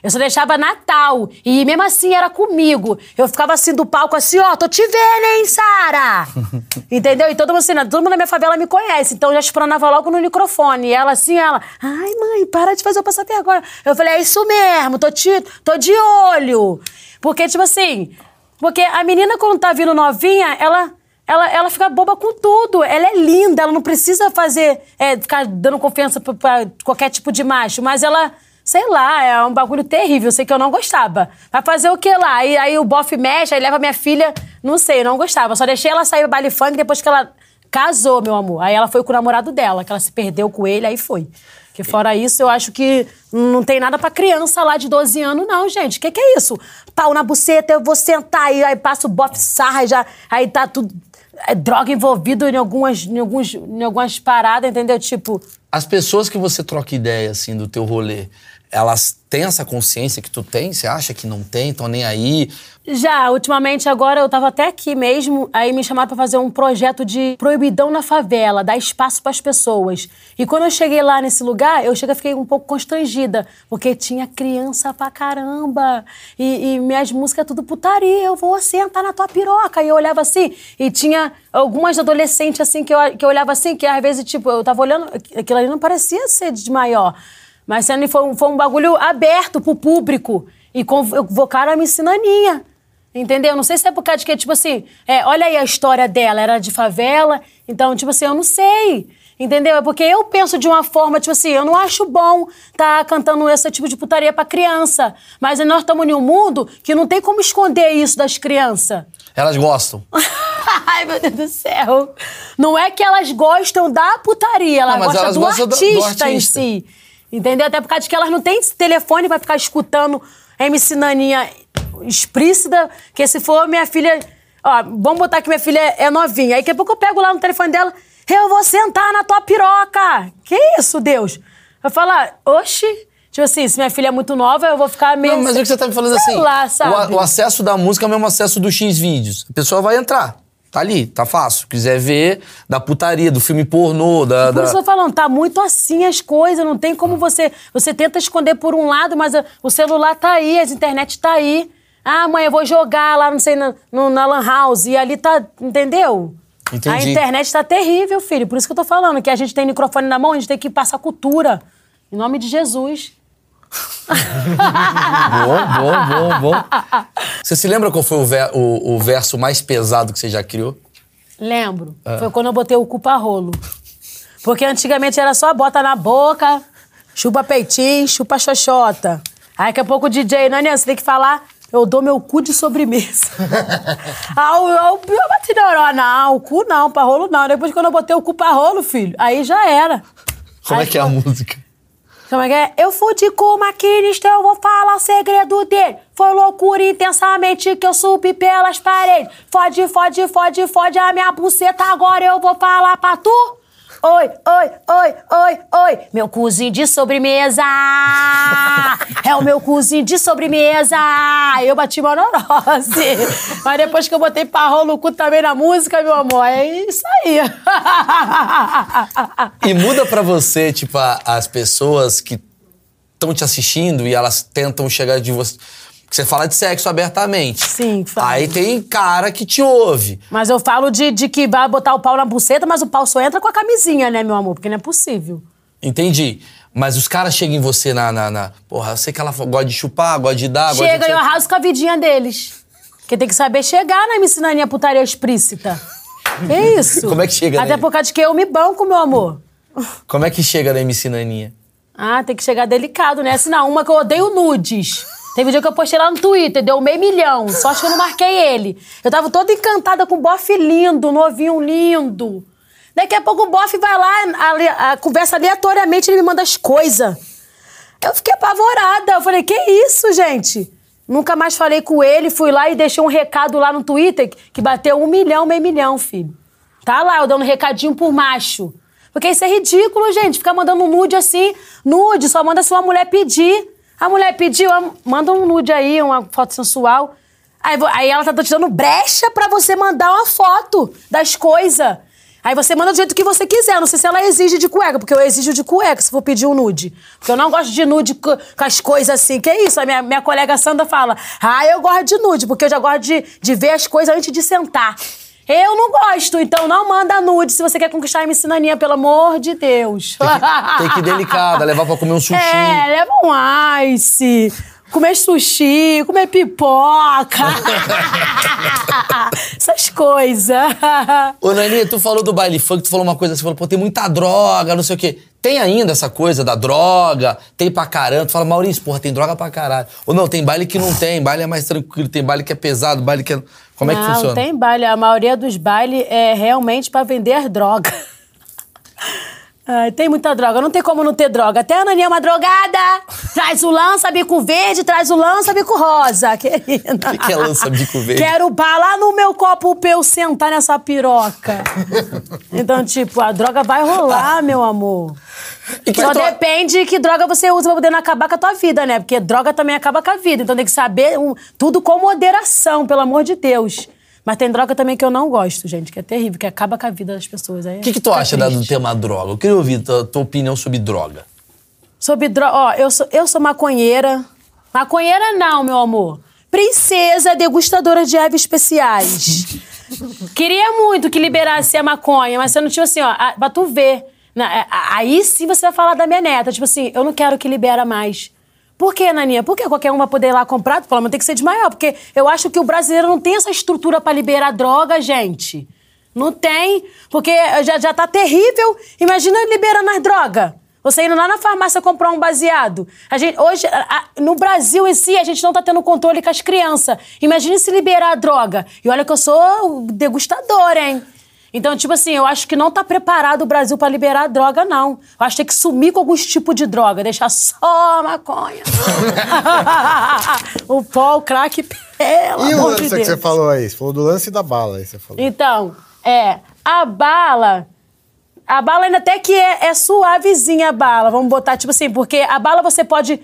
Eu só deixava Natal. E mesmo assim era comigo. Eu ficava assim do palco, assim, ó, tô te vendo, hein, Sara? Entendeu? E todo mundo, assim, todo mundo na minha favela me conhece. Então eu já espronava logo no microfone. E ela assim, ela, ai, mãe, para de fazer eu passar vergonha. Eu falei, é isso mesmo, tô, te, tô de olho. Porque, tipo assim, porque a menina, quando tá vindo novinha, ela. Ela, ela fica boba com tudo. Ela é linda, ela não precisa fazer. é, ficar dando confiança pra, pra qualquer tipo de macho. Mas ela, sei lá, é um bagulho terrível. Sei que eu não gostava. Vai fazer o que lá? Aí, aí o bofe mexe, aí leva minha filha. Não sei, eu não gostava. Só deixei ela sair do baile funk depois que ela casou, meu amor. Aí ela foi com o namorado dela, que ela se perdeu com ele, aí foi. Que fora isso, eu acho que não tem nada pra criança lá de 12 anos, não, gente. Que que é isso? Pau na buceta, eu vou sentar aí, aí passa o bofe sarra, já, aí tá tudo. É droga envolvido em algumas, em, alguns, em algumas paradas, entendeu? Tipo,
As pessoas que você troca ideia, assim, do teu rolê, elas têm essa consciência que tu tem? Você acha que não tem? Estão nem aí?
Já, ultimamente agora eu tava até aqui mesmo, aí me chamaram pra fazer um projeto de proibidão na favela, dar espaço pras pessoas. E quando eu cheguei lá nesse lugar, eu cheguei, fiquei um pouco constrangida, porque tinha criança pra caramba. E, e minhas músicas tudo putaria, eu vou sentar na tua piroca. E eu olhava assim, e tinha algumas adolescentes assim que eu, que eu olhava assim, que às vezes, tipo, eu tava olhando, aquilo ali não parecia ser de maior. Mas sendo, foi, um- foi um bagulho aberto pro público. E convocaram a Miss Naninha. Entendeu? Não sei se é por causa de que, tipo assim, é, olha aí a história dela, era de favela, então, tipo assim, eu não sei. Entendeu? É porque eu penso de uma forma, tipo assim, eu não acho bom tá cantando esse tipo de putaria pra criança. Mas nós estamos em um mundo que não tem como esconder isso das crianças.
Elas gostam.
Ai, meu Deus do céu. Não é que elas gostam da putaria, ela
Não, mas
gosta
elas
do,
gostam do- do
artista em
artista.
si. Entendeu? Até por causa de que elas não têm esse telefone pra ficar escutando MC Naninha explícita, que se for minha filha... Ó, vamos botar que minha filha é novinha. Aí daqui a pouco eu pego lá no telefone dela, eu vou sentar na tua piroca. Que isso, Deus? Eu falar, oxi... Tipo assim, se minha filha é muito nova, eu vou ficar meio...
Não, mas o que você tá me falando
sei
assim?
lá,
o,
sabe?
a- o acesso da música é o mesmo acesso do X vídeos. A pessoa vai entrar. Tá ali, tá fácil. Quiser ver da putaria, do filme pornô, da.
Por
da-
isso eu tô falando, tá muito assim as coisas, não tem como você. Você tenta esconder por um lado, mas a- o celular tá aí, a internet tá aí. Ah, mãe, eu vou jogar lá, não sei, na, no- na Lan House. E ali tá. Entendeu?
Entendi.
A internet tá terrível, filho. Por isso que eu tô falando, que a gente tem microfone na mão, a gente tem que passar cultura. Em nome de Jesus.
Bom, bom, bom, bom. Você se lembra qual foi o, ver- o- o verso mais pesado que você já criou?
Lembro. Foi quando eu botei o cu pra rolo. Porque antigamente era só bota na boca, chupa peitinho, chupa xoxota. Aí daqui a pouco o DJ, Nani, você tem que falar, eu dou meu cu de sobremesa. ah, eu, eu, eu bati neurona, não, o cu não, pra rolo não. Depois quando eu botei o cu pra rolo, filho, aí já era.
Como
Aí
é que é a música?
Como é que é? Eu fudi com o maquinista, eu vou falar o segredo dele. Foi loucura intensamente que eu subi pelas paredes. Fode, fode, fode, fode a minha buceta, agora eu vou falar pra tu. Oi, oi, oi, oi, oi. Meu cozinho de sobremesa. É o meu cozinho de sobremesa. Eu bati uma neurose. Mas depois que eu botei parrão no cu também na música, meu amor, é isso aí.
E muda pra você, tipo, as pessoas que estão te assistindo e elas tentam chegar de você. Porque você fala de sexo abertamente.
Sim, falo.
Aí tem cara que te ouve.
Mas eu falo de, de que vai botar o pau na buceta, mas o pau só entra com a camisinha, né, meu amor? Porque não é possível.
Entendi. Mas os caras chegam em você na, na, na- Porra, eu sei que ela gosta de chupar, gosta de dar, gosta
Chega
de.
e eu arraso com a vidinha deles. Porque tem que saber chegar na ensinaninha putaria explícita. Que isso?
Como é que chega
Até
nele?
por causa de que eu me banco, meu amor.
Como é que chega na MC Naninha?
Ah, tem que chegar delicado, né? Senão, uma que eu odeio nudes. Teve um dia que eu postei lá no Twitter, deu meio milhão. Só acho que eu não marquei ele. Eu tava toda encantada com o bofe lindo, novinho lindo. Daqui a pouco o bofe vai lá, a, a, conversa aleatoriamente, ele me manda as coisas. Eu fiquei apavorada. Eu falei, que isso, gente? Nunca mais falei com ele, fui lá e deixei um recado lá no Twitter que bateu um milhão, meio milhão, filho. Tá lá, eu dando recadinho por macho. Porque isso é ridículo, gente. Ficar mandando nude assim, nude, só manda se uma mulher pedir. A mulher pediu, manda um nude aí, uma foto sensual. Aí, aí ela tá te dando brecha pra você mandar uma foto das coisas. Aí você manda do jeito que você quiser. Não sei se ela exige de cueca, porque eu exijo de cueca se for pedir um nude. Porque eu não gosto de nude com, as coisas assim. Que isso? A minha, minha colega Sandra fala: Ah, eu gosto de nude, porque eu já gosto de, de ver as coisas antes de sentar. Eu não gosto, então não manda nude se você quer conquistar a MC Naninha, pelo amor de Deus.
Tem que, tem que ir delicada, levar pra comer um sushi.
É, leva um ice comer sushi, comer pipoca. Essas coisas.
Ô, Nani, tu falou do baile funk, tu falou uma coisa assim, falou, pô, tem muita droga, não sei o quê. Tem ainda essa coisa da droga? Tem pra caramba? Tu fala, Maurício, porra, tem droga pra caralho. Ou não, tem baile que não tem, baile é mais tranquilo, tem baile que é pesado, baile que é... Como é que
não,
funciona?
Não, tem baile. A maioria dos bailes é realmente pra vender droga. Ai, tem muita droga, não tem como não ter droga. Até a Naninha é uma drogada. Traz o lança-bico verde, traz o lança-bico rosa, querida.
O que, que é lança-bico verde?
Quero bala no meu copo pra eu sentar nessa piroca. então, tipo, a droga vai rolar, meu amor. Só tro... depende que droga você usa pra poder não acabar com a tua vida, né? Porque droga também acaba com a vida. Então tem que saber um, tudo com moderação, pelo amor de Deus. Mas tem droga também que eu não gosto, gente, que é terrível, que acaba com a vida das pessoas. O
que, que tu acha triste. do tema droga? Eu queria ouvir tua, tua opinião sobre droga.
Sobre droga. Ó, eu sou, eu sou maconheira. Maconheira não, meu amor. Princesa degustadora de ervas especiais. Queria muito que liberasse a maconha, mas você não tinha assim, ó, pra tu ver. É, aí sim você vai falar da minha neta. Tipo assim, eu não quero que libera mais. Por que, Naninha? Por que qualquer uma poder ir lá comprar? Tu fala, mas tem que ser de maior, porque eu acho que o brasileiro não tem essa estrutura para liberar droga, gente. Não tem, porque já, já tá terrível. Imagina liberando as drogas. Você indo lá na farmácia comprar um baseado. A gente, hoje, a, a, no Brasil em si, a gente não tá tendo controle com as crianças. Imagine se liberar a droga. E olha que eu sou degustadora, hein? Então, tipo assim, eu acho que não tá preparado o Brasil para liberar a droga, não. Eu acho que tem que sumir com alguns tipos de droga, deixar só a maconha. o pó, o crack, pelo
E
o
lance
de
que você falou aí? Você falou do lance da bala aí, você falou.
Então, é, a bala... A bala ainda até que é, é, suavezinha a bala, vamos botar, tipo assim, porque a bala você pode.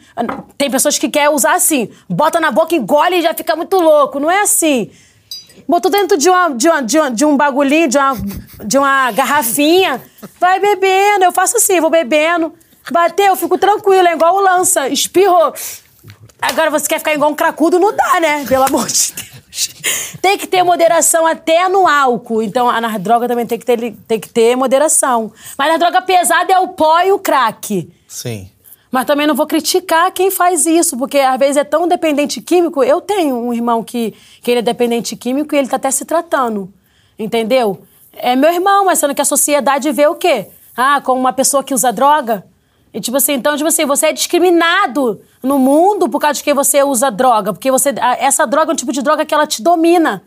Tem pessoas que querem usar assim, bota na boca, engole e já fica muito louco. Não é assim. Botou dentro de, uma, de, uma, de, uma, de um bagulhinho, de uma, de uma garrafinha. Vai bebendo. Eu faço assim, vou bebendo. Bateu, eu fico tranquila, é igual o lança. Espirrou. Agora você quer ficar igual um cracudo, não dá, né? Pelo amor de Deus. Tem que ter moderação até no álcool. Então, na droga também tem que ter, tem que ter moderação. Mas na droga pesada é o pó e o crack.
Sim.
Mas também não vou criticar quem faz isso, porque às vezes é tão dependente químico. Eu tenho um irmão que, que ele é dependente químico e ele tá até se tratando. Entendeu? É meu irmão, mas sendo que a sociedade vê o quê? Ah, como uma pessoa que usa droga. E tipo assim, então, tipo assim, você é discriminado no mundo por causa de que você usa droga. Porque você. Essa droga é um tipo de droga que ela te domina.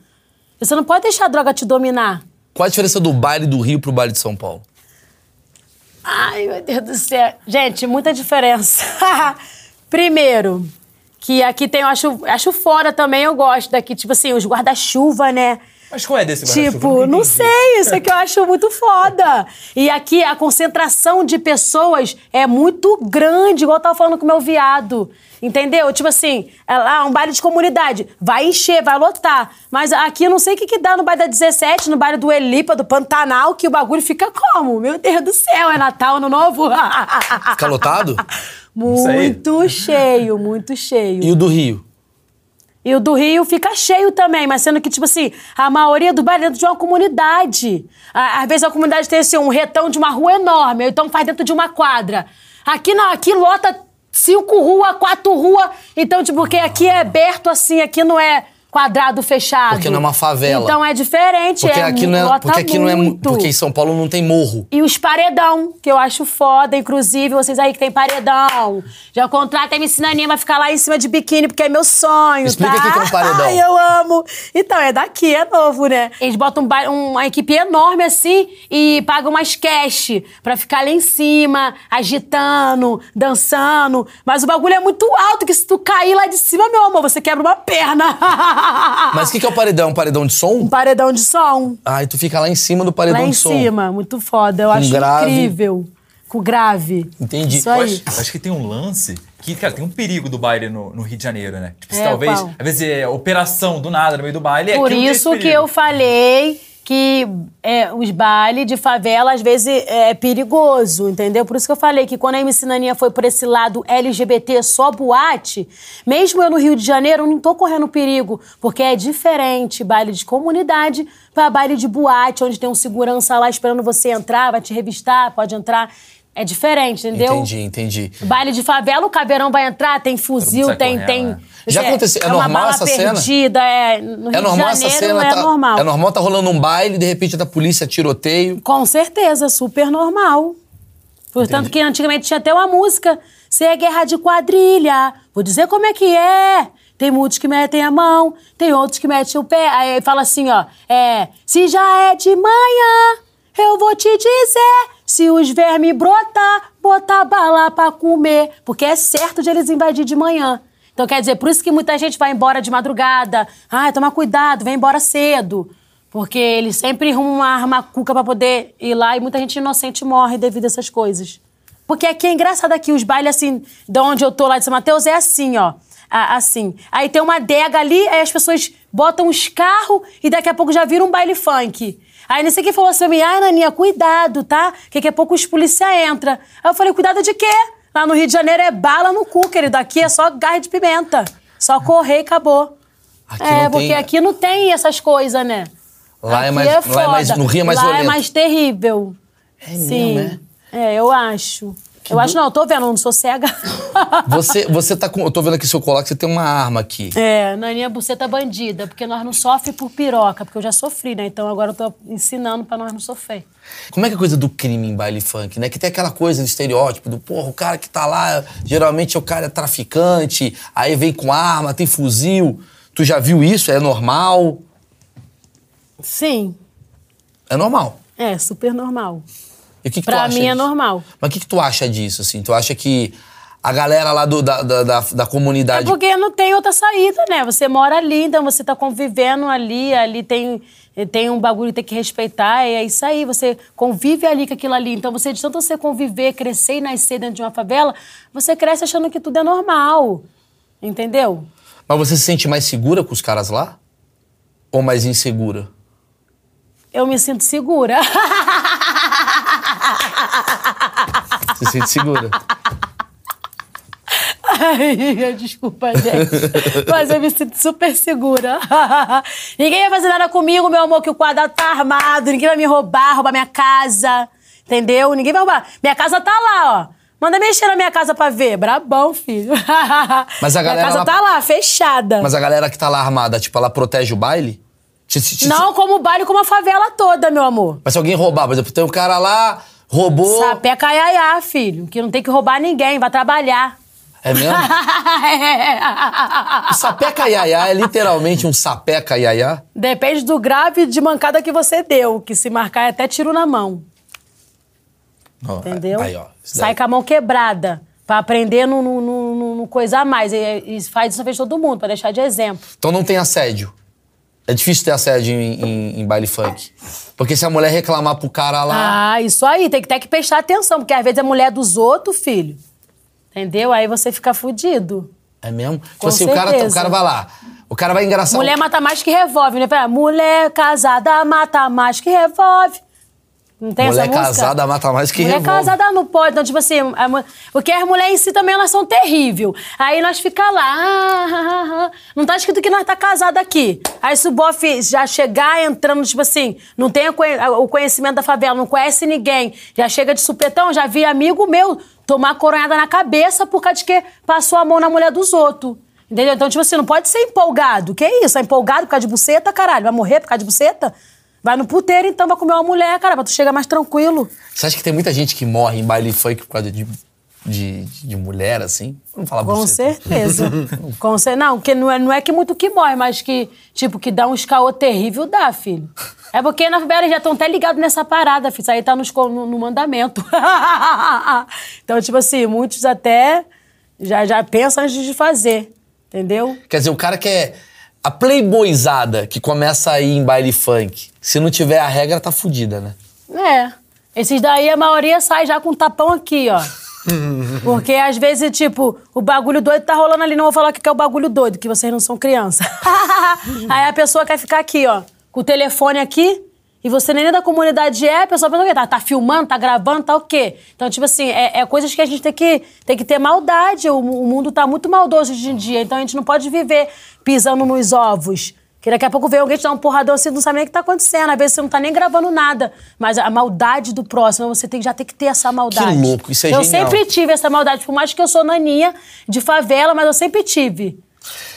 Você não pode deixar a droga te dominar.
Qual a diferença do baile do Rio pro baile de São Paulo?
Ai, meu Deus do céu. Gente, muita diferença. Primeiro, que aqui tem, eu acho, acho fora também, eu gosto daqui, tipo assim, os guarda-chuva, né?
Mas qual é desse?
Tipo, não, não sei, isso aqui eu acho muito foda. E aqui a concentração de pessoas é muito grande, igual eu tava falando com o meu viado. Entendeu? Tipo assim, é lá, um baile de comunidade. Vai encher, vai lotar. Mas aqui eu não sei o que, que dá no baile da 17, no baile do Elipa, do Pantanal, que o bagulho fica como? Meu Deus do céu, é Natal, Ano Novo?
Fica lotado?
muito cheio, muito cheio.
E o do Rio?
E o do Rio fica cheio também, mas sendo que, tipo assim, a maioria do baile é dentro de uma comunidade. Às vezes a comunidade tem assim, um retão de uma rua enorme, então faz dentro de uma quadra. Aqui não, aqui lota cinco ruas, quatro ruas. Então, tipo, porque aqui é aberto assim, aqui não é quadrado fechado.
Porque não é uma favela.
Então é diferente,
Porque
é,
aqui não é, porque aqui não é
muito.
porque em São Paulo não tem morro.
E os paredão, que eu acho foda, inclusive, vocês aí que tem paredão. Já contrata a MC Naninha, vai ficar lá em cima de biquíni, porque é meu sonho,
Explica
tá?
o que é um paredão.
Ai, eu amo. Então, é daqui, é novo, né? Eles botam um uma equipe enorme assim e pagam umas cash pra ficar lá em cima, agitando, dançando. Mas o bagulho é muito alto, que se tu cair lá de cima, meu amor, você quebra uma perna.
Mas o que, que é o paredão? Um paredão de som?
um paredão de som.
Ah, e tu fica lá em cima do paredão
lá em
de som.
cima, muito foda. Eu acho
grave.
incrível. Com grave.
Entendi.
Isso
Eu
aí.
acho, acho que tem um lance que, cara, tem um perigo do baile no, no Rio de Janeiro, né? Tipo, se
É,
talvez,
qual?
às vezes é operação do nada no meio do baile. é
Por isso que eu falei que é, os bailes de favela, às vezes, é perigoso, entendeu? Por isso que eu falei que quando a MC Naninha foi por esse lado LGBT só boate, mesmo eu no Rio de Janeiro, eu não tô correndo perigo, porque é diferente baile de comunidade para baile de boate, onde tem um segurança lá esperando você entrar, vai te revistar, pode entrar. É diferente, entendeu?
Entendi, entendi.
Baile de favela, o caveirão vai entrar, tem fuzil, tem.
correndo,
tem
né?
Já aconteceu- é
uma
normal
bala
essa cena?
perdida, É, no Rio
É normal
de
essa
Janeiro
cena?
é
tá,
normal.
É normal, tá rolando um baile, de repente da polícia, tiroteio.
Com certeza, super normal. Portanto, que antigamente tinha até uma música. Se é guerra de quadrilha, vou dizer como é que é. Tem muitos que metem a mão, tem outros que metem o pé. Aí fala assim, ó. É, se já é de manhã, eu vou te dizer. Se os vermes brotar, botar bala pra comer. Porque é certo de eles invadir de manhã. Então, quer dizer, por isso que muita gente vai embora de madrugada. Ai, toma cuidado, vem embora cedo. Porque eles sempre arrumam uma arma cuca pra poder ir lá e muita gente inocente morre devido a essas coisas. Porque aqui é engraçado aqui, os bailes assim, de onde eu tô lá de São Mateus, é assim, ó. Assim. Aí tem uma adega ali, aí as pessoas botam os carros e daqui a pouco já vira um baile funk. Aí não sei quem falou assim, ai, Naninha, cuidado, tá? Que daqui a pouco os polícia entra. Aí eu falei, cuidado de quê? Lá no Rio de Janeiro é bala no cu, querido. Aqui é só garra de pimenta. Só correr e acabou.
Aqui
é, porque
tem-
aqui não tem essas coisas, né?
Lá é
Aqui
mais- lá é mais-
foda.
no Rio é mais
Lá
violento.
é mais terrível.
É
Sim.
mesmo,
É, eu acho. Eu acho, não, eu tô vendo, eu não sou cega.
Você, você tá com. Eu tô vendo aqui seu colar que você tem uma arma aqui.
É, Naninha Buceta bandida, porque nós não sofremos por piroca, porque eu já sofri, né? Então agora eu tô ensinando pra nós não sofrer.
Como é que é a coisa do crime em baile funk, né? Que tem aquela coisa do estereótipo do, porra, o cara que tá lá, geralmente o cara é traficante, aí vem com arma, tem fuzil. Tu já viu isso? É normal?
Sim,
É normal.
é super normal.
E o que, que
Pra mim é
disso?
normal.
Mas o que, que tu acha disso, assim? Tu acha que a galera lá do- da, da, da, da
É
comunidade.
porque não tem outra saída, né? Você mora ali, então você tá convivendo ali, ali tem, tem um bagulho que tem que respeitar, é isso aí, você convive ali com aquilo ali. Então você, de tanto você conviver, crescer e nascer dentro de uma favela, você cresce achando que tudo é normal. Entendeu?
Mas você se sente mais segura com os caras lá? Ou mais insegura?
Eu me sinto segura.
Você se sente segura?
Ai, desculpa, gente. Mas eu me sinto super segura. ninguém vai fazer nada comigo, meu amor, que o quadrado tá armado. Ninguém vai me roubar, roubar minha casa. Entendeu? Ninguém vai roubar. Minha casa tá lá, ó. Manda mexer na minha casa pra ver. Brabão, filho.
Mas a galera
Minha casa
lá-
tá lá, fechada.
Mas a galera que tá lá armada, tipo, ela protege o baile?
Não como o baile, como a favela toda, meu amor.
Mas se alguém roubar, por exemplo, tem um cara lá, roubou.
Sapé caiaiá, filho. Que não tem que roubar ninguém, vai trabalhar.
É mesmo? O sapeca iaiá é literalmente um sapeca iaiá?
Depende do grave de mancada que você deu, que se marcar é até tiro na mão.
Ó,
Entendeu?
Aí, ó,
Sai com a mão quebrada. Pra aprender no, no, no- no- no coisa a mais. E, e faz isso na frente de todo mundo, pra deixar de exemplo.
Então não tem assédio. É difícil ter assédio em, em- em baile funk. Porque se a mulher reclamar pro cara lá.
Ah, isso aí, tem que ter que prestar atenção, porque às vezes é mulher dos outros, filho. Entendeu? Aí você fica fudido.
É mesmo? Tipo
Com
assim, o cara, o
certeza.
cara vai lá. O cara vai engraçar.
Mulher mata mais que revolve, né? Fala, Mulher casada mata mais que revolve. Não tem
Mulher
essa música?
casada mata mais que
Mulher
revolve.
casada não pode. Então, tipo assim, a porque as mulheres em si também elas são terríveis. Aí nós fica lá, ah, ah, ah, ah. não tá escrito que nós tá casada aqui. Aí se o bofe já chegar entrando, tipo assim, não tem o conhe- o conhecimento da favela, não conhece ninguém, já chega de supetão, já vi amigo meu tomar coronhada na cabeça por causa de que passou a mão na mulher dos outros. Entendeu? Então, tipo assim, não pode ser empolgado. Que isso? É empolgado por causa de buceta, caralho? Vai morrer por causa de buceta? Vai no puteiro, então, vai comer uma mulher, cara, pra tu chegar mais tranquilo.
Você acha que tem muita gente que morre em baile funk por causa de, de, de mulher, assim? Vamos falar
Com
buceta.
certeza. Com cer- Não, porque não é, não é que muito que morre, mas que, tipo, que dá uns caô terrível, dá, filho. É porque na eles já estão até ligados nessa parada, filho. Isso aí tá nos no, no mandamento. então, tipo assim, muitos até já, já pensam antes de fazer. Entendeu?
Quer dizer, o cara que é a playboyzada que começa a ir em baile funk, se não tiver a regra, tá fudida, né?
É. Esses daí, a maioria sai já com um tapão aqui, ó. Porque às vezes, tipo, o bagulho doido tá rolando ali. Não vou falar que é o bagulho doido, que vocês não são criança. Aí a pessoa quer ficar aqui, ó, com o telefone aqui. E você nem da comunidade é, a pessoa pensa o quê? Tá, tá filmando, tá gravando, tá o quê? Então, tipo assim, é, é coisas que a gente tem que, tem que ter maldade. O, o mundo tá muito maldoso hoje em dia. Então a gente não pode viver pisando nos ovos. Que daqui a pouco vem alguém te dar um porradão assim, não sabe nem o que tá acontecendo. Às vezes você não tá nem gravando nada. Mas a maldade do próximo, você tem, já tem que ter essa maldade.
Que louco, isso é
Eu
genial.
sempre tive essa maldade. Por mais que eu sou naninha de favela, mas eu sempre tive.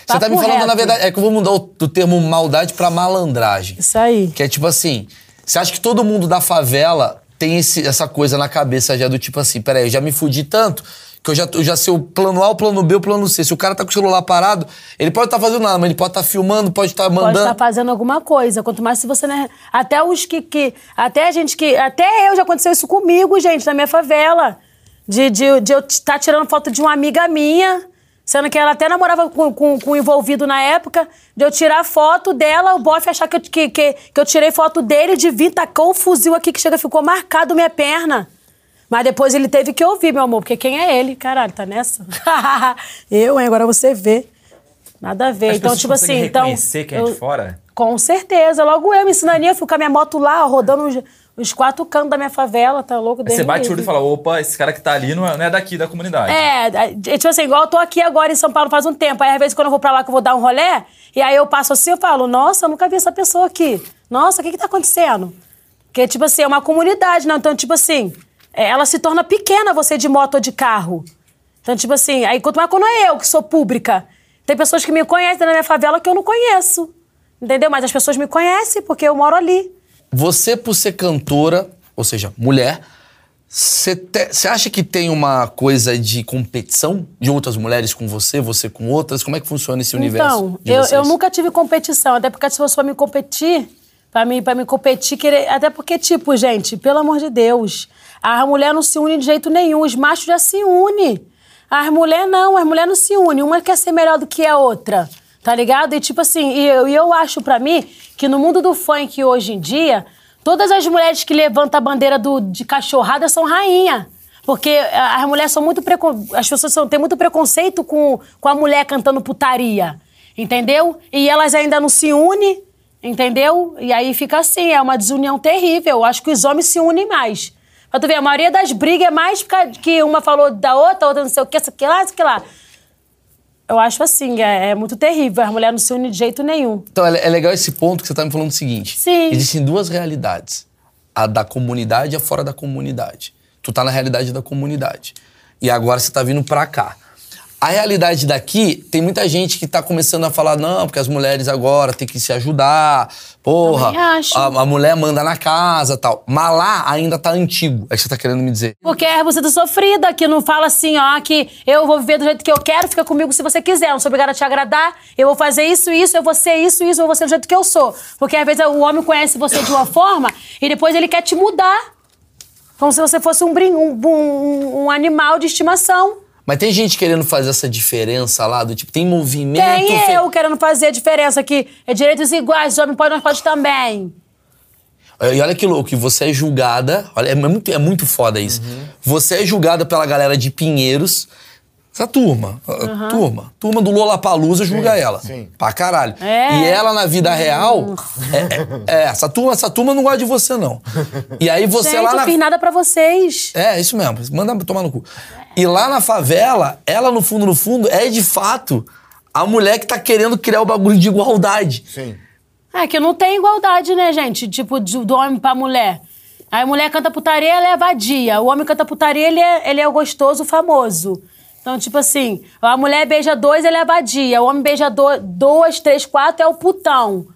Você tá me falando,
reto.
na verdade, é que eu vou mudar o, do termo maldade pra malandragem.
Isso aí.
Que é tipo assim, você acha que todo mundo da favela tem esse- essa coisa na cabeça já do tipo assim, peraí, eu já me fudi tanto que eu já, eu já sei o plano A, o plano B, o plano C. Se o cara tá com o celular parado, ele pode estar fazendo nada, mas ele pode estar filmando, pode estar
Pode
mandando.
estar fazendo alguma coisa. Quanto mais se você, né? Até os que. que até a gente que. Até eu já aconteceu isso comigo, gente, na minha favela. De, de, de eu estar tirando foto de uma amiga minha. Sendo que ela até namorava com, com, com o envolvido na época, de eu tirar foto dela, o bofe achar que eu, que, que, que eu tirei foto dele, de vir, tacou o fuzil aqui que chega, ficou marcado minha perna. Mas depois ele teve que ouvir, meu amor, porque quem é ele? Caralho, tá nessa? eu, hein? Agora você vê. Nada a ver.
As
então, tipo assim, então.
quem é de
eu-
fora?
Com certeza. Logo eu me ensinaria a ficar com a minha moto lá, rodando os, quatro cantos da minha favela, tá louco?
Aí você bate o olho e fala, opa, esse cara que tá ali não é, não é daqui da comunidade.
É, é, tipo assim, igual eu tô aqui agora em São Paulo faz um tempo. Aí, às vezes, quando eu vou pra lá que eu vou dar um rolé, e aí eu passo assim, eu falo, nossa, eu nunca vi essa pessoa aqui. Nossa, o que que tá acontecendo? Porque, tipo assim, é uma comunidade, não? Então, tipo assim, é, ela se torna pequena você de moto ou de carro. Então, tipo assim, aí quanto mais quando é eu que sou pública. Tem pessoas que me conhecem na minha favela que eu não conheço. Entendeu? Mas as pessoas me conhecem porque eu moro ali.
Você, por ser cantora, ou seja, mulher, você acha que tem uma coisa de competição de outras mulheres com você, você com outras? Como é que funciona esse universo?
Então, eu, eu nunca tive competição, até porque se fosse pra me competir, pra mim, pra me competir, querer. Até porque, tipo, gente, pelo amor de Deus, a mulher não se une de jeito nenhum, os machos já se unem. As mulheres não, as mulheres não se unem. Uma quer ser melhor do que a outra. Tá ligado? E tipo assim, e eu, e eu acho pra mim que no mundo do funk hoje em dia, todas as mulheres que levantam a bandeira do, de cachorrada são rainha. Porque as mulheres são muito precon... As pessoas são, têm muito preconceito com, com a mulher cantando putaria. Entendeu? E elas ainda não se unem, entendeu? E aí fica assim, é uma desunião terrível. Eu acho que os homens se unem mais. Pra tu ver, a maioria das brigas é mais que uma falou da outra, outra não sei o que, isso aqui lá, isso aqui lá. Eu acho assim, é, é muito terrível. As mulheres não se unem de jeito nenhum.
Então, é, é legal esse ponto que você tá me falando o seguinte.
Sim.
Existem duas realidades. A da comunidade e a fora da comunidade. Tu tá na realidade da comunidade. E agora você tá vindo pra cá. A realidade daqui, tem muita gente que tá começando a falar, não, porque as mulheres agora têm que se ajudar, porra, a, a mulher manda na casa tal. Mas lá ainda tá antigo, é que você tá querendo me dizer.
Porque é você tá sofrida, que não fala assim, ó, que eu vou viver do jeito que eu quero, fica comigo se você quiser. Não sou obrigada a te agradar, eu vou fazer isso, isso, eu vou ser isso, isso, eu vou ser do jeito que eu sou. Porque às vezes o homem conhece você de uma forma e depois ele quer te mudar. Como se você fosse um, brin um, um, um animal de estimação.
Mas tem gente querendo fazer essa diferença lá, do tipo, tem movimento...
Tem
fe-
eu querendo fazer a diferença aqui. É direitos iguais, os homens podem, nós podemos também.
E olha que louco, você é julgada. Olha, é muito, é muito foda isso. Você é julgada pela galera de Pinheiros. Essa turma. a Turma. Turma do Lollapalooza julga ela.
sim.
Pra caralho.
É.
E ela, na vida real. É, é, é, essa, turma, essa turma não gosta de você, não. E aí você
Gente,
lá
eu
na.
fiz nada pra vocês.
É, isso mesmo. Manda tomar no cu. E lá na favela, ela, no fundo, no fundo, é de fato a mulher que tá querendo criar o bagulho de igualdade.
Sim.
É que não tem igualdade, né, gente? Tipo, de- do homem pra mulher. Aí a mulher canta putaria, ela é vadia. O homem canta putaria, ele é, ele é o gostoso, o famoso. Então, tipo assim, a mulher beija dois, ele é vadia. O homem beija do, duas, três, quatro, é o putão.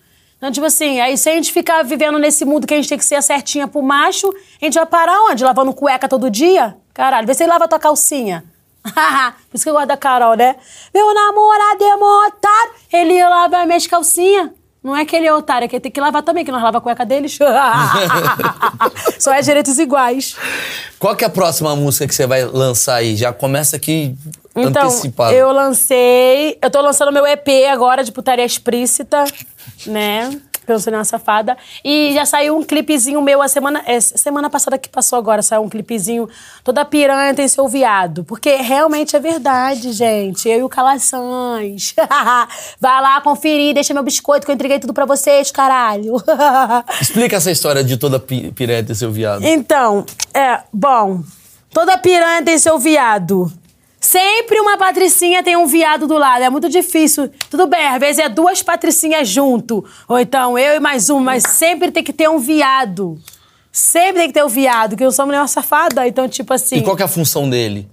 Então, tipo assim, aí se a gente ficar vivendo nesse mundo que a gente tem que ser certinha pro macho, a gente vai parar onde? Lavando cueca todo dia? Caralho, vê se ele lava tua calcinha. Por isso que eu gosto da Carol, né? Meu namorado é mó otário, ele lava minhas calcinhas. Não é que ele é otário, é que ele tem que lavar também, que nós lava a cueca deles. Só é direitos iguais.
Qual que é a próxima música que você vai lançar aí? Já começa aqui
Então,
antecipado.
eu lancei. Eu tô lançando meu EP agora de putaria explícita, né? Pensando na safada. E já saiu um clipezinho meu a semana. é, semana passada que passou agora, saiu um clipezinho. Toda piranha tem seu viado. Porque realmente é verdade, gente. Eu e o Calaçães. Vai lá conferir, deixa meu biscoito que eu entreguei tudo pra vocês, caralho.
Explica essa história de toda pi piranha ter seu viado.
Então, é, bom, toda piranha tem seu viado. Sempre uma patricinha tem um viado do lado. É muito difícil. Tudo bem, às vezes é duas patricinhas junto. Ou então eu e mais uma, mas sempre tem que ter um viado. Sempre tem que ter um viado, que eu sou mulher safada. Então, tipo assim.
E qual que é a função dele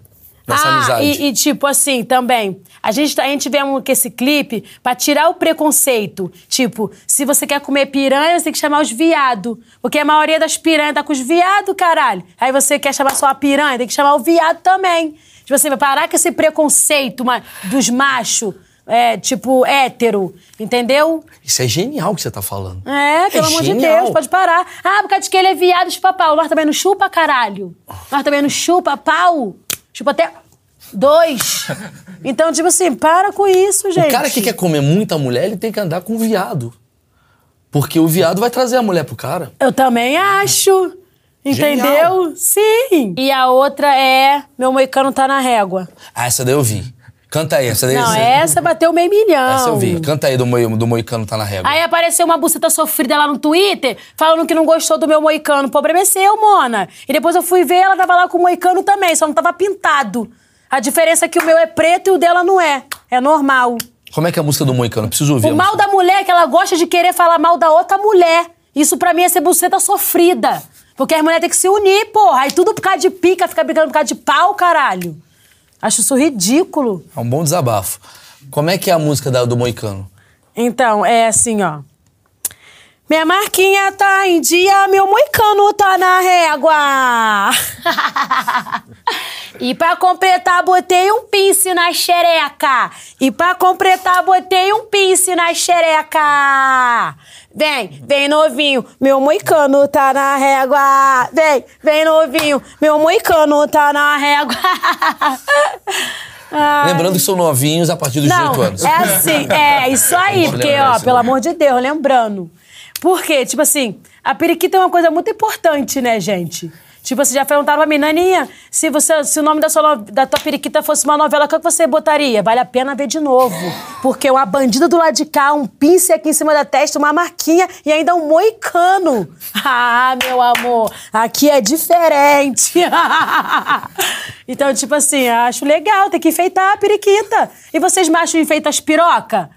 nessa
ah,
amizade?
E, e, tipo assim, também, a gente, tá- a gente vê um, que esse clipe pra tirar o preconceito. Tipo, se você quer comer piranha, você tem que chamar os viado. Porque a maioria das piranhas tá com os viado, caralho. Aí você quer chamar só a piranha, tem que chamar o viado também. Tipo assim, vai parar com esse preconceito dos machos, é, tipo, hétero, entendeu?
Isso é genial que você tá falando.
É, pelo amor de
genial.
Deus, pode parar. Ah, por causa de que ele é viado, chupa pau. Nós também não chupa, caralho. Nós também não chupa pau. Chupa até dois. Então, tipo assim, para com isso, gente.
O cara que quer comer muita mulher, ele tem que andar com viado. Porque o viado vai trazer a mulher pro cara.
Eu também acho. Entendeu?
Genial.
Sim. E a outra é Meu Moicano tá na régua.
Ah, essa daí eu vi. Canta aí, essa daí
Não,
essa,
essa bateu meio milhão.
essa eu vi. Canta aí do, Moi, do Moicano tá na régua.
Aí apareceu uma buceta sofrida lá no Twitter, falando que não gostou do meu moicano. O problema é seu, Mona. E depois eu fui ver, ela tava lá com o moicano também, só não tava pintado. A diferença é que o meu é preto e o dela não é. É normal.
Como é que é a música do Moicano? Preciso ouvir.
O mal da mulher é que ela gosta de querer falar mal da outra mulher. Isso pra mim é ser buceta sofrida. Porque as mulheres têm que se unir, porra. Aí tudo por causa de pica, fica brigando por causa de pau, caralho. Acho isso ridículo.
É um bom desabafo. Como é que é a música da- do Moicano?
Então, é assim, ó. Minha marquinha tá em dia, meu moicano tá na régua. e pra completar, botei um pince na xereca. E pra completar, botei um pince na xereca. Vem, vem novinho, meu moicano tá na régua. Vem, vem novinho, meu moicano tá na régua. Ai.
Lembrando que são novinhos a partir dos
Não,
18 anos.
é assim, é isso aí, porque, ó, pelo
né?
amor de Deus, lembrando. Porque, tipo assim, a periquita é uma coisa muito importante, né, gente? Tipo, você já perguntaram pra mim, Naninha, se, você, se o nome da, sua, da tua periquita fosse uma novela, qual que você botaria? Vale a pena ver de novo. Porque uma bandida do lado de cá, um pince aqui em cima da testa, uma marquinha e ainda um moicano. Ah, meu amor, aqui é diferente. então, tipo assim, acho legal, tem que enfeitar a periquita. E vocês machos enfeitam as piroca?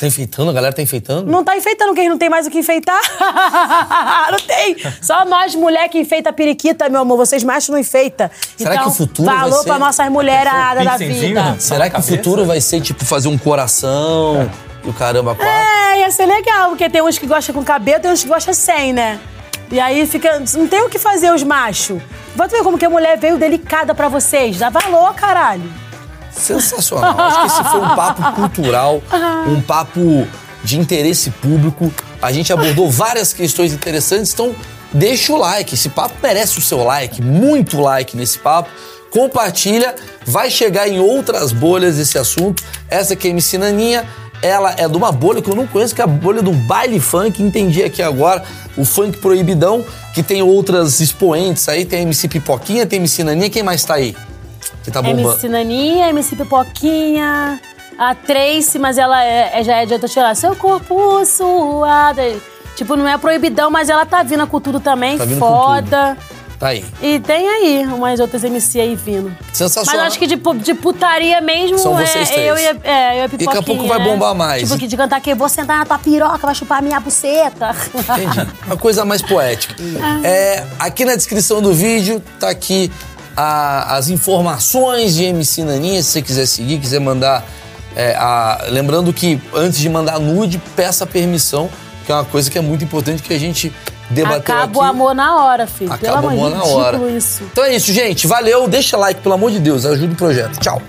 Tá enfeitando? A galera tá enfeitando?
Não tá enfeitando, quem não tem mais o que enfeitar? não tem. Só nós, mulher, que enfeita a periquita, meu amor. Vocês machos não enfeita.
Será
então,
que o futuro vai
valor
ser-
pra nossas mulheradas da vida.
né?
Será que o futuro vai ser, tipo, fazer um coração e o caramba quatro?
É, ia ser legal, porque tem uns que gostam com cabelo, tem uns que gostam sem, né? E aí fica. Não tem o que fazer os machos. Vamos ver como que a mulher veio delicada pra vocês. Dá valor, caralho.
Sensacional. Acho que esse foi um papo cultural, um papo de interesse público. A gente abordou várias questões interessantes, então deixa o like. Esse papo merece o seu like, muito like nesse papo. Compartilha, vai chegar em outras bolhas esse assunto. Essa aqui é a MC Naninha, ela é de uma bolha que eu não conheço, que é a bolha do baile funk. Entendi aqui agora o funk proibidão, que tem outras expoentes aí. Tem a MC Pipoquinha, tem a MC Naninha. Quem mais tá aí? Que tá bombando.
MC Naninha, MC Pipoquinha, a Tracy, mas ela é, é- já é de outra tirar. Seu corpo suado. Tipo, não é proibidão, mas ela tá vindo com tudo também.
Tá vindo com
foda.
Tá aí.
E tem aí umas outras MC aí vindo.
Sensacional.
Mas acho que de, de putaria mesmo
São
é
vocês três.
eu e a, é, eu e a
a
Pipoquinha.
pouco vai
né?
bombar mais.
Tipo, que de cantar que vou sentar na tua piroca, vai chupar a minha buceta.
Entendi. Uma coisa mais poética. É, aqui na descrição do vídeo tá aqui a- as informações de MC Naninha, se você quiser seguir, quiser mandar. é, a- lembrando que antes de mandar nude, peça permissão, que é uma coisa que é muito importante que a gente debateu
Acaba
aqui.
o amor na hora, filho.
Acaba o
amor
na hora.
isso.
Então é isso, gente. Valeu. Deixa like, pelo amor de Deus. Ajuda o projeto. Tchau.